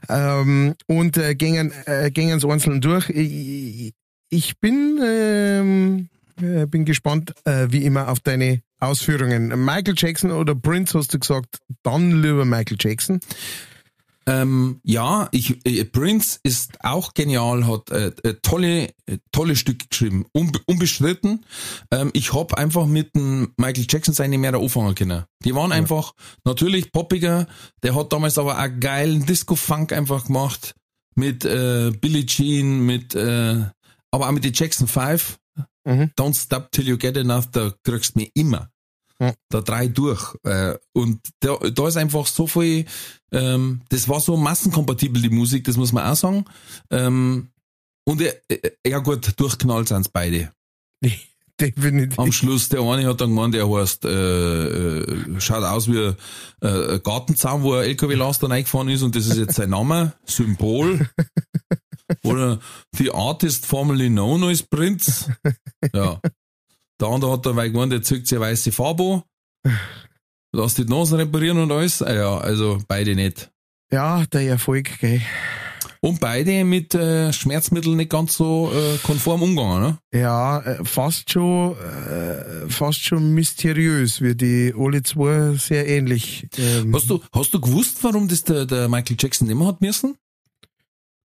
ähm, und äh, gingen, äh, gingen es einzeln durch. Ich, ich bin, ähm, äh, bin gespannt, äh, wie immer, auf deine Ausführungen. Michael Jackson oder Prince hast du gesagt, dann lieber Michael Jackson. Ähm, ja, ich, äh, Prince ist auch genial, hat äh, äh, tolle, äh, tolle Stücke geschrieben, unbe unbestritten. Ähm, ich hab einfach mit dem Michael Jackson seine mehr anfangen können. Die waren einfach natürlich poppiger. Der hat damals aber auch geilen Disco-Funk einfach gemacht mit äh, Billie Jean, mit, äh, aber auch mit den Jackson 5. Mhm. Don't Stop Till You Get Enough, da kriegst du mich immer. Ja. Da drei durch. Äh, und da, da ist einfach so viel, ähm, das war so massenkompatibel, die Musik, das muss man auch sagen. Ähm, und äh, äh, ja gut, durchknallt sind's beide. Definitiv. Am Schluss, der eine hat dann gemeint, der heißt, äh, äh, schaut aus wie äh, ein Gartenzaun, wo ein LKW-Last dann eingefahren ist und das ist jetzt sein Name, Symbol. Oder die Artist formerly known als Prinz. Ja. Der andere hat dabei gemeint, der zieht sich eine weiße Farbe an, lässt die Nase reparieren und alles. Ah ja, also beide nicht. Ja, der Erfolg, gell. Und beide mit äh, Schmerzmitteln nicht ganz so äh, konform umgegangen, ne? Ja, äh, fast schon, äh, fast schon mysteriös, wie die alle zwei sehr ähnlich. Ähm, Hast du, hast du gewusst, warum das der, der Michael Jackson immer hat müssen?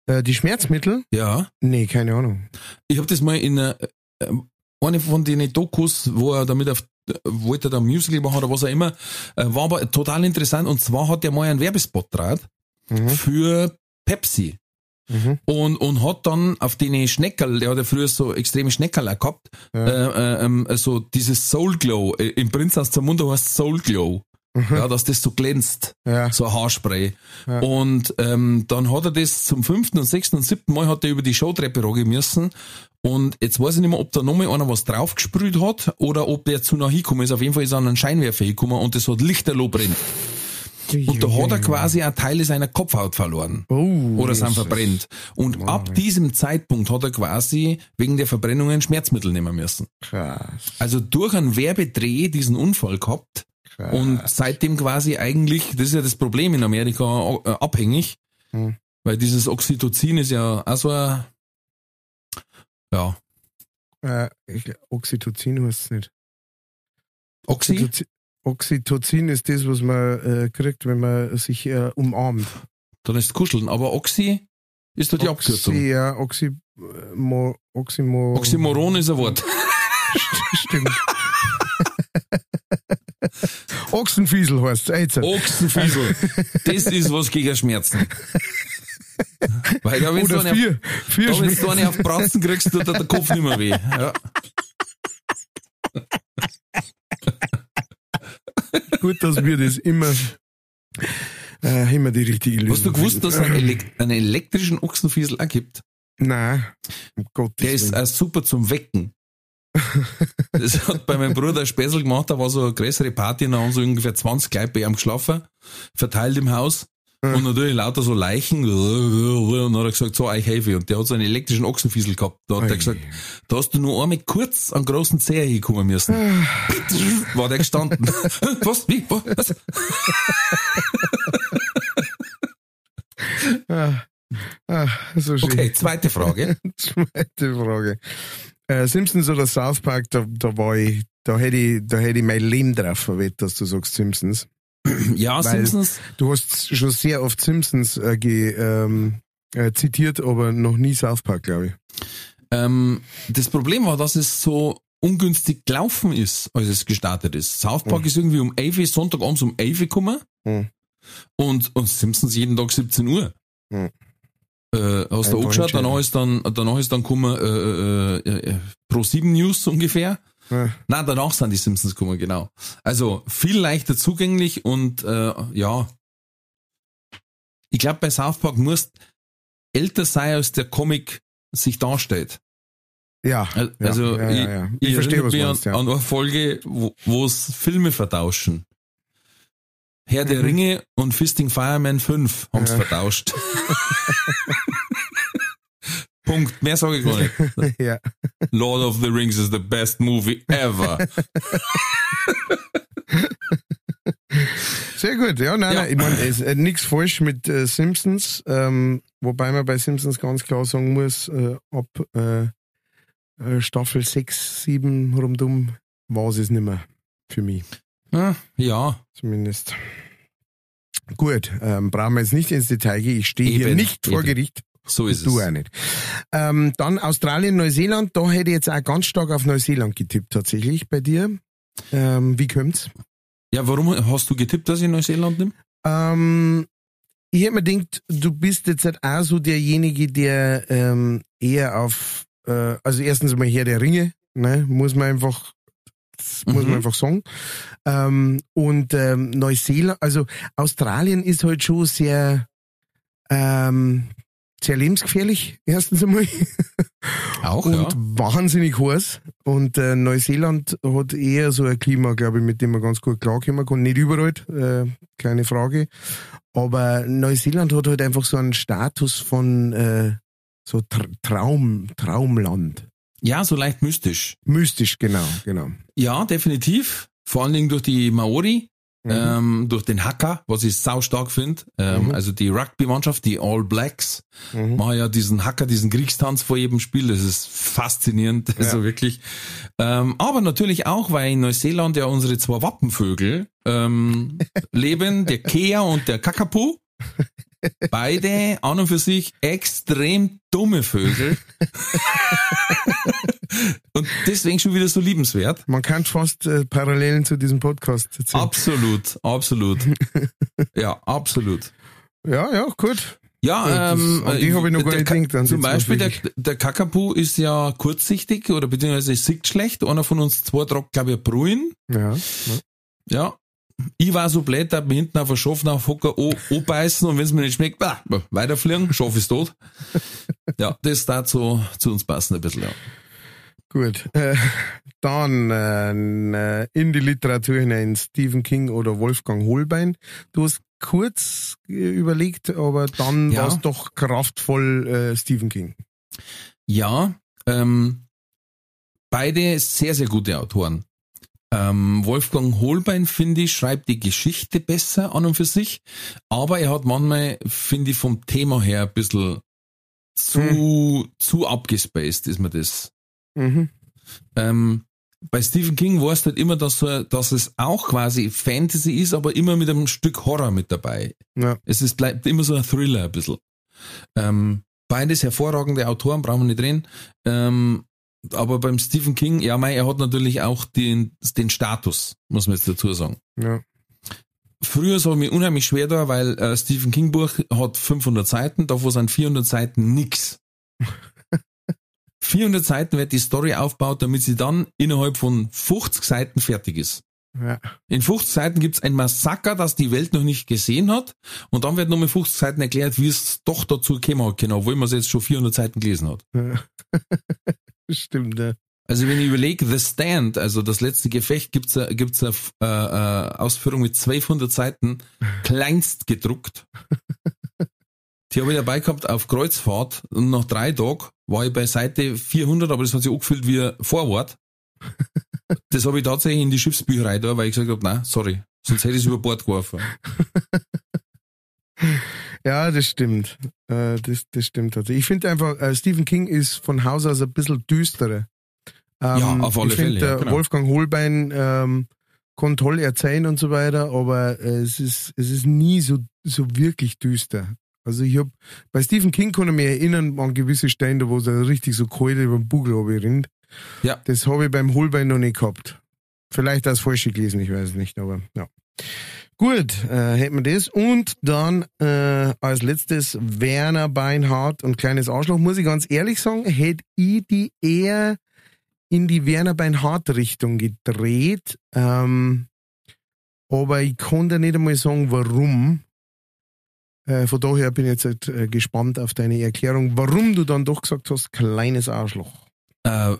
äh, die Schmerzmittel? Ja. Nee, keine Ahnung. Ich habe das mal in einer, äh, eine von den Dokus, wo er damit auf, wollte er da ein Musical machen oder was auch immer, äh, war aber total interessant. Und zwar hat er mal einen Werbespot draht Mhm. für Pepsi. Mhm. Und, und hat dann auf den Schneckerl, der hat ja früher so extreme Schneckerl gehabt, Ja. äh, äh, ähm, so dieses Soul Glow, äh, im Prinz aus Zamunda heißt Soul Glow. Ja, dass das so glänzt. Mhm. Ja. So ein Haarspray. Ja. Und ähm, dann hat er das zum fünften und sechsten und siebten Mal hat er über die Showtreppe rogen müssen. Und jetzt weiß ich nicht mehr, ob da nochmal einer was draufgesprüht hat oder ob der zu nah hingekommen ist. Auf jeden Fall ist er an einen Scheinwerfer hingekommen und das hat lichterloh brennt. Und da hat er quasi auch Teile seiner Kopfhaut verloren. Oh, Oder sind verbrennt. Und ab diesem Zeitpunkt hat er quasi wegen der Verbrennungen Schmerzmittel nehmen müssen. Krass. Also durch einen Werbedreh diesen Unfall gehabt krass. und seitdem quasi eigentlich, das ist ja das Problem in Amerika, äh, abhängig, Hm. weil dieses Oxytocin ist ja auch so ein, ja, Äh, ich, Oxytocin heißt es nicht. Oxy? Oxytocin, Oxytocin ist das, was man äh, kriegt, wenn man sich äh, umarmt. Dann ist Kuscheln, aber Oxy ist doch die Abkürzung. Oxy, ja, Oxy, äh, mo, Oxymo, Oxymoron ist ein Wort. Stimmt. Ochsenfiesel heißt es. Ochsenfiesel. Das ist was gegen Schmerzen. Weil da wenn du Oder eine, vier. Vier da, wenn du eine auf Bratzen kriegst, tut der Kopf nicht mehr weh. Ja. Gut, dass wir das immer, äh, immer die richtige Lösung Hast du gewusst, dass es einen, Elek einen elektrischen Ochsenfiesel auch gibt? Nein, um Der ist auch super zum Wecken. Das hat bei meinem Bruder Späßel gemacht, da war so eine größere Party, da haben so ungefähr 20 Leute bei ihm geschlafen, verteilt im Haus. Und natürlich lauter so Leichen. Und dann hat er gesagt, so, ich helfe. Und der hat so einen elektrischen Ochsenfiesel gehabt. Da hat er Ei. gesagt, da hast du nur einmal kurz an großen Zeher hinkommen müssen. War der gestanden. Was? Wie? Was? Ah, ah, so schön. Okay, zweite Frage. Zweite Frage. Äh, Simpsons oder South Park, da, da war ich, da hätte ich, da hätte ich mein Leben drauf verwettet, dass du sagst Simpsons. Ja, Weil- Simpsons. Du hast schon sehr oft Simpsons äh, ge, ähm, äh, zitiert, aber noch nie South Park, glaube ich. Ähm, das Problem war, dass es so ungünstig gelaufen ist, als es gestartet ist. South Park Mhm. ist irgendwie um 11 Uhr, Sonntagabends um 11 Uhr gekommen. Mhm. Und, und Simpsons jeden Tag 17 Uhr. Mhm. Äh, hast du Einfach angeschaut, entscheiden. danach ist dann, danach ist dann gekommen, äh, äh, äh, Pro 7 News ungefähr. Ja. Nein, danach sind die Simpsons gekommen, genau. Also viel leichter zugänglich und äh, ja. Ich glaube, bei South Park musst älter sein, als der Comic sich darstellt. Ja, Al- ja, Also ja, ich, ja, ich, ich verstehe, was mich meinst. an, an eine Folge, wo es Filme vertauschen. Herr der Mhm. Ringe und Fisting Fireman 5 haben es vertauscht. Punkt. Mehr sage ich gar nicht. ja. Lord of the Rings is the best movie ever. Sehr gut, ja, nein, Ja. nein, ich meine, es ist äh, nichts falsch mit äh, Simpsons, ähm, wobei man bei Simpsons ganz klar sagen muss, äh, ab äh, äh, Staffel 6, 7 rundum war es nicht mehr für mich, Ah, ja, zumindest. Gut, ähm, brauchen wir jetzt nicht ins Detail gehen, ich stehe hier Eben, nicht vor eben. Gericht, so ist du es. auch nicht. Ähm, dann Australien, Neuseeland, da hätte ich jetzt auch ganz stark auf Neuseeland getippt, tatsächlich bei dir. Ähm, wie kommt's? Ja, warum hast du getippt, dass ich Neuseeland nehme? Ähm, ich hätte mir gedacht, du bist jetzt halt auch so derjenige, der ähm, eher auf, äh, also erstens mal Herr der Ringe, ne, muss man einfach, das muss Mhm. man einfach sagen. Ähm, und ähm, Neuseeland, also Australien ist halt schon sehr, ähm, sehr lebensgefährlich, erstens einmal. Auch, und ja. wahnsinnig heiß. Und äh, Neuseeland hat eher so ein Klima, glaube ich, mit dem man ganz gut klarkommen kann. Nicht überall, äh, keine Frage. Aber Neuseeland hat halt einfach so einen Status von äh, so Tr Traum, Traumland. Ja, so leicht mystisch. Mystisch, genau, genau. Ja, definitiv. Vor allen Dingen durch die Maori, Mhm. ähm, durch den Hacker, was ich sau stark finde. Ähm, Mhm. Also die Rugby-Mannschaft, die All Blacks, Mhm. machen ja diesen Hacker, diesen Kriegstanz vor jedem Spiel. Das ist faszinierend, also wirklich. Ähm, aber natürlich auch, weil in Neuseeland ja unsere zwei Wappenvögel ähm, leben, der Kea und der Kakapu. Beide an und für sich extrem dumme Vögel. Und deswegen schon wieder so liebenswert. Man kann fast äh, Parallelen zu diesem Podcast ziehen. Absolut, absolut. Ja, absolut. Ja, ja, gut. Ja, ähm, an die hab ich noch gar nicht gedacht, an Zum Beispiel, der, der Kakapu ist ja kurzsichtig oder beziehungsweise sieht schlecht. Einer von uns zwei tragt, glaube ich, Bruin. Ja. Ja. Ich war so blöd, da mir hinten auf der Schafen auf Hocker o- beißen und wenn es mir nicht schmeckt, bah, weiterfliegen, Schaf ist tot. Ja, das dazu zu uns passen ein bisschen, ja. Gut. Äh, dann äh, in die Literatur hinein Stephen King oder Wolfgang Holbein. Du hast kurz äh, überlegt, aber dann Ja. war es doch kraftvoll äh, Stephen King. Ja, ähm, beide sehr, sehr gute Autoren. Ähm, Wolfgang Holbein, finde ich, schreibt die Geschichte besser an und für sich, aber er hat manchmal, finde ich, vom Thema her ein bisschen zu, zu abgespaced, ist mir das. Mhm. Ähm, bei Stephen King war es halt immer, dass, er, dass es auch quasi Fantasy ist, aber immer mit einem Stück Horror mit dabei. Ja. Es ist, bleibt immer so ein Thriller ein bisschen. Ähm, beides hervorragende Autoren, brauchen wir nicht reden. Ähm, aber beim Stephen King, ja, mei, er hat natürlich auch den, den Status, muss man jetzt dazu sagen. Ja. Früher es mir unheimlich schwer da, weil äh, Stephen King Buch hat 500 Seiten, davor sind 400 Seiten nix. 400 Seiten wird die Story aufgebaut, damit sie dann innerhalb von 50 Seiten fertig ist. Ja. In 50 Seiten gibt's ein Massaker, das die Welt noch nicht gesehen hat. Und dann wird nochmal 50 Seiten erklärt, wie es doch dazu gekommen hat, genau, obwohl man es jetzt schon 400 Seiten gelesen hat. ja. Stimmt, ja. Also wenn ich überlege, The Stand, also das letzte Gefecht, gibt's a, gibt's a, äh, äh, Ausführung mit 1200 Seiten, kleinst gedruckt. Die habe ich dabei gehabt auf Kreuzfahrt und nach drei Tagen war ich bei Seite 400, aber das hat sich angefühlt wie ein Vorwort. Das habe ich tatsächlich in die Schiffsbücherei da, weil ich gesagt habe, nein, sorry, sonst hätte ich es über Bord geworfen. Ja, das stimmt. Äh, das, das stimmt tatsächlich. Ich finde einfach, äh, Stephen King ist von Haus aus ein bisschen düsterer. Ähm, Ja, auf alle ich Fälle, ja, der genau. Wolfgang Holbein ähm, kann toll erzählen und so weiter, aber äh, es ist es ist nie so so wirklich düster. Also ich hab bei Stephen King kann ich mich erinnern an gewisse Stellen, wo es richtig so kalt über den Bugel rinnt. Ja. Das habe ich beim Holbein noch nicht gehabt. Vielleicht als falsche gelesen, ich weiß nicht, aber ja. Gut, äh, hätten wir das. Und dann äh, als letztes Werner Beinhardt und kleines Arschloch. Muss ich ganz ehrlich sagen, hätte ich die eher in die Werner Beinhardt-Richtung gedreht. Ähm, aber ich konnte nicht einmal sagen, warum. Äh, von daher bin ich jetzt halt, äh, gespannt auf deine Erklärung, warum du dann doch gesagt hast, kleines Arschloch. Äh,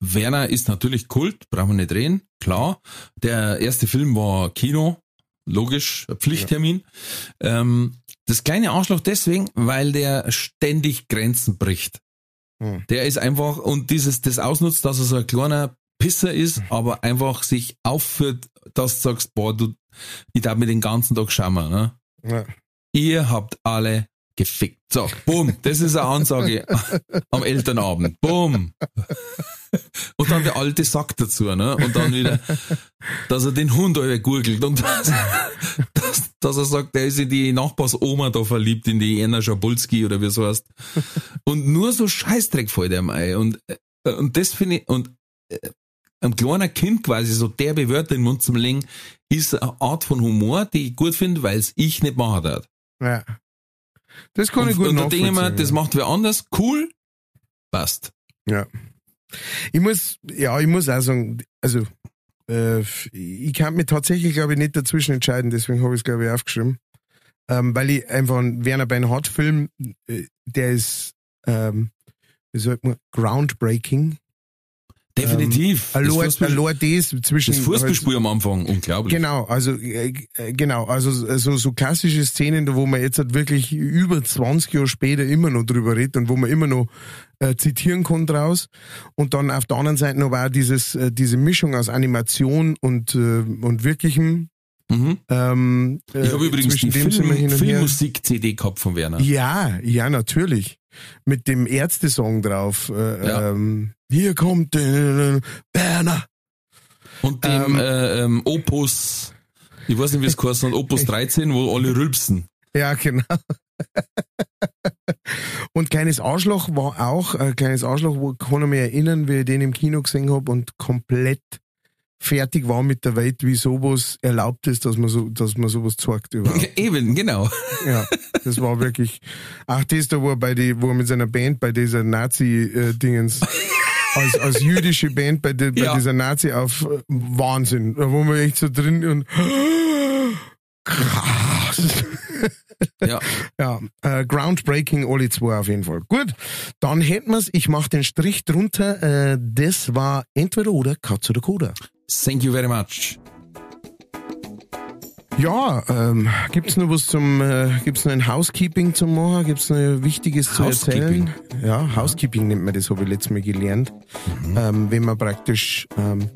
Werner ist natürlich Kult, brauchen wir nicht reden, klar. Der erste Film war Kino, logisch, Pflichttermin. Ähm, das kleine Arschloch deswegen, weil der ständig Grenzen bricht. Hm. Der ist einfach, und dieses, das ausnutzt, dass er so ein kleiner Pisser ist, aber einfach sich aufführt, dass du sagst, boah, du, ich darf mir den ganzen Tag schauen, ne? Ja. Ihr habt alle gefickt. So, bumm, das ist eine Ansage am Elternabend. Bumm. Und dann der alte Sack dazu, ne? Und dann wieder, dass er den Hund gurgelt und dass, dass, dass er sagt, der ist in die Nachbarsoma da verliebt, in die Anna Schabulski oder wie so heißt. Und nur so Scheißdreck fällt ihm ein. Und, äh, und das finde ich, und äh, ein kleiner Kind quasi so derbe Wörter in den Mund zum legen, ist eine Art von Humor, die ich gut finde, weil es ich nicht machen darf. ja. Das kann ich Und, gut und da denke ich mir, nachvollziehen, das macht wer anders, cool, passt. Ja. Ich muss, ja, ich muss auch sagen, also, äh, ich kann mich tatsächlich, glaube ich, nicht dazwischen entscheiden, deswegen habe ich es, glaube ich, aufgeschrieben. Ähm, weil ich einfach einen Werner Beinhardt-Film, äh, der ist, ähm, wie sagt man, groundbreaking. Definitiv. Ähm, das allein, das zwischen. das Fußballspiel am Anfang, unglaublich. Genau, also äh, äh, genau, also so, so klassische Szenen, wo man jetzt halt wirklich über 20 Jahre später immer noch drüber redet und wo man immer noch äh, zitieren kann draus. Und dann auf der anderen Seite noch auch dieses, äh, diese Mischung aus Animation und, äh, und wirklichem. Mhm. Ähm, äh, Ich habe übrigens die Film. Filmmusik-CD gehabt von Werner. Ja, ja, natürlich. Mit dem Ärzte-Song drauf. Äh, Ja. ähm, hier kommt äh, Berner. Und dem Ähm. äh, ähm, Opus, ich weiß nicht, wie es heißt, Opus 13, wo alle rülpsen. Ja, genau. Und Kleines Arschloch war auch, äh, Kleines Arschloch, wo kann ich mich erinnern, wie ich den im Kino gesehen habe und komplett fertig war mit der Welt, wie sowas erlaubt ist, dass man so, dass man sowas zeigt überhaupt. Eben, genau. Ja, das war wirklich, ach, das da, wo er bei die, wo er mit seiner Band bei dieser Nazi-Dingens, als, als jüdische Band bei, die, bei Ja. dieser Nazi auf äh, Wahnsinn, da wo man echt so drin und krass. Ja. Ja, äh, groundbreaking, alle zwei auf jeden Fall. Gut, dann hätten wir's. Ich mache den Strich drunter. Äh, das war entweder oder, Katz oder Koda. Thank you very much. Ja, ähm, gibt's noch was zum, äh, gibt's noch ein Housekeeping zum machen? Gibt's noch Wichtiges zu erzählen? Ja, Housekeeping nennt man das, habe ich letztes Mal gelernt. Ähm, wenn man praktisch ähm,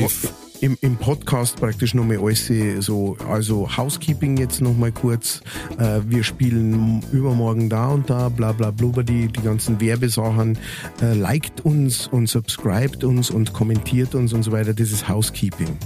Po- im, im Podcast praktisch nochmal alles so, also Housekeeping jetzt nochmal kurz. Äh, wir spielen übermorgen da und da, bla bla blubber, die, die ganzen Werbesachen. Äh, liked uns und subscribt uns und kommentiert uns und so weiter. Das ist Housekeeping.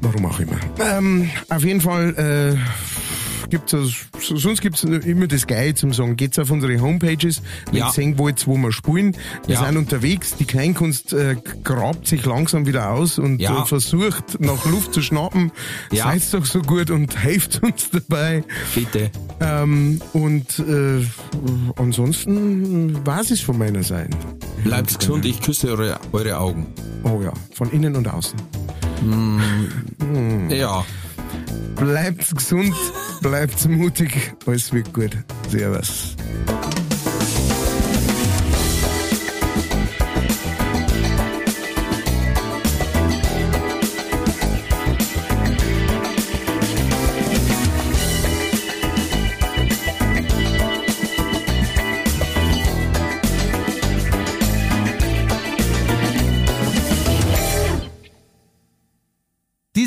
Warum auch immer. Ähm, auf jeden Fall äh, gibt's das, so- sonst gibt's immer das Geil zum Sagen. Geht's auf unsere Homepages, wenn Ja. ihr sehen wollt, wo wir spielen. Wir Ja. sind unterwegs. Die Kleinkunst äh, grabt sich langsam wieder aus und Ja. äh, versucht nach Luft zu schnappen. Ja. Seid doch so gut und helft uns dabei. Bitte. Ähm, und äh, ansonsten war es von meiner Seite. Bleibt gesund, ich küsse eure, eure Augen. Oh ja, von innen und außen. Ja. Bleibt gesund, bleibt mutig, alles wird gut. Servus.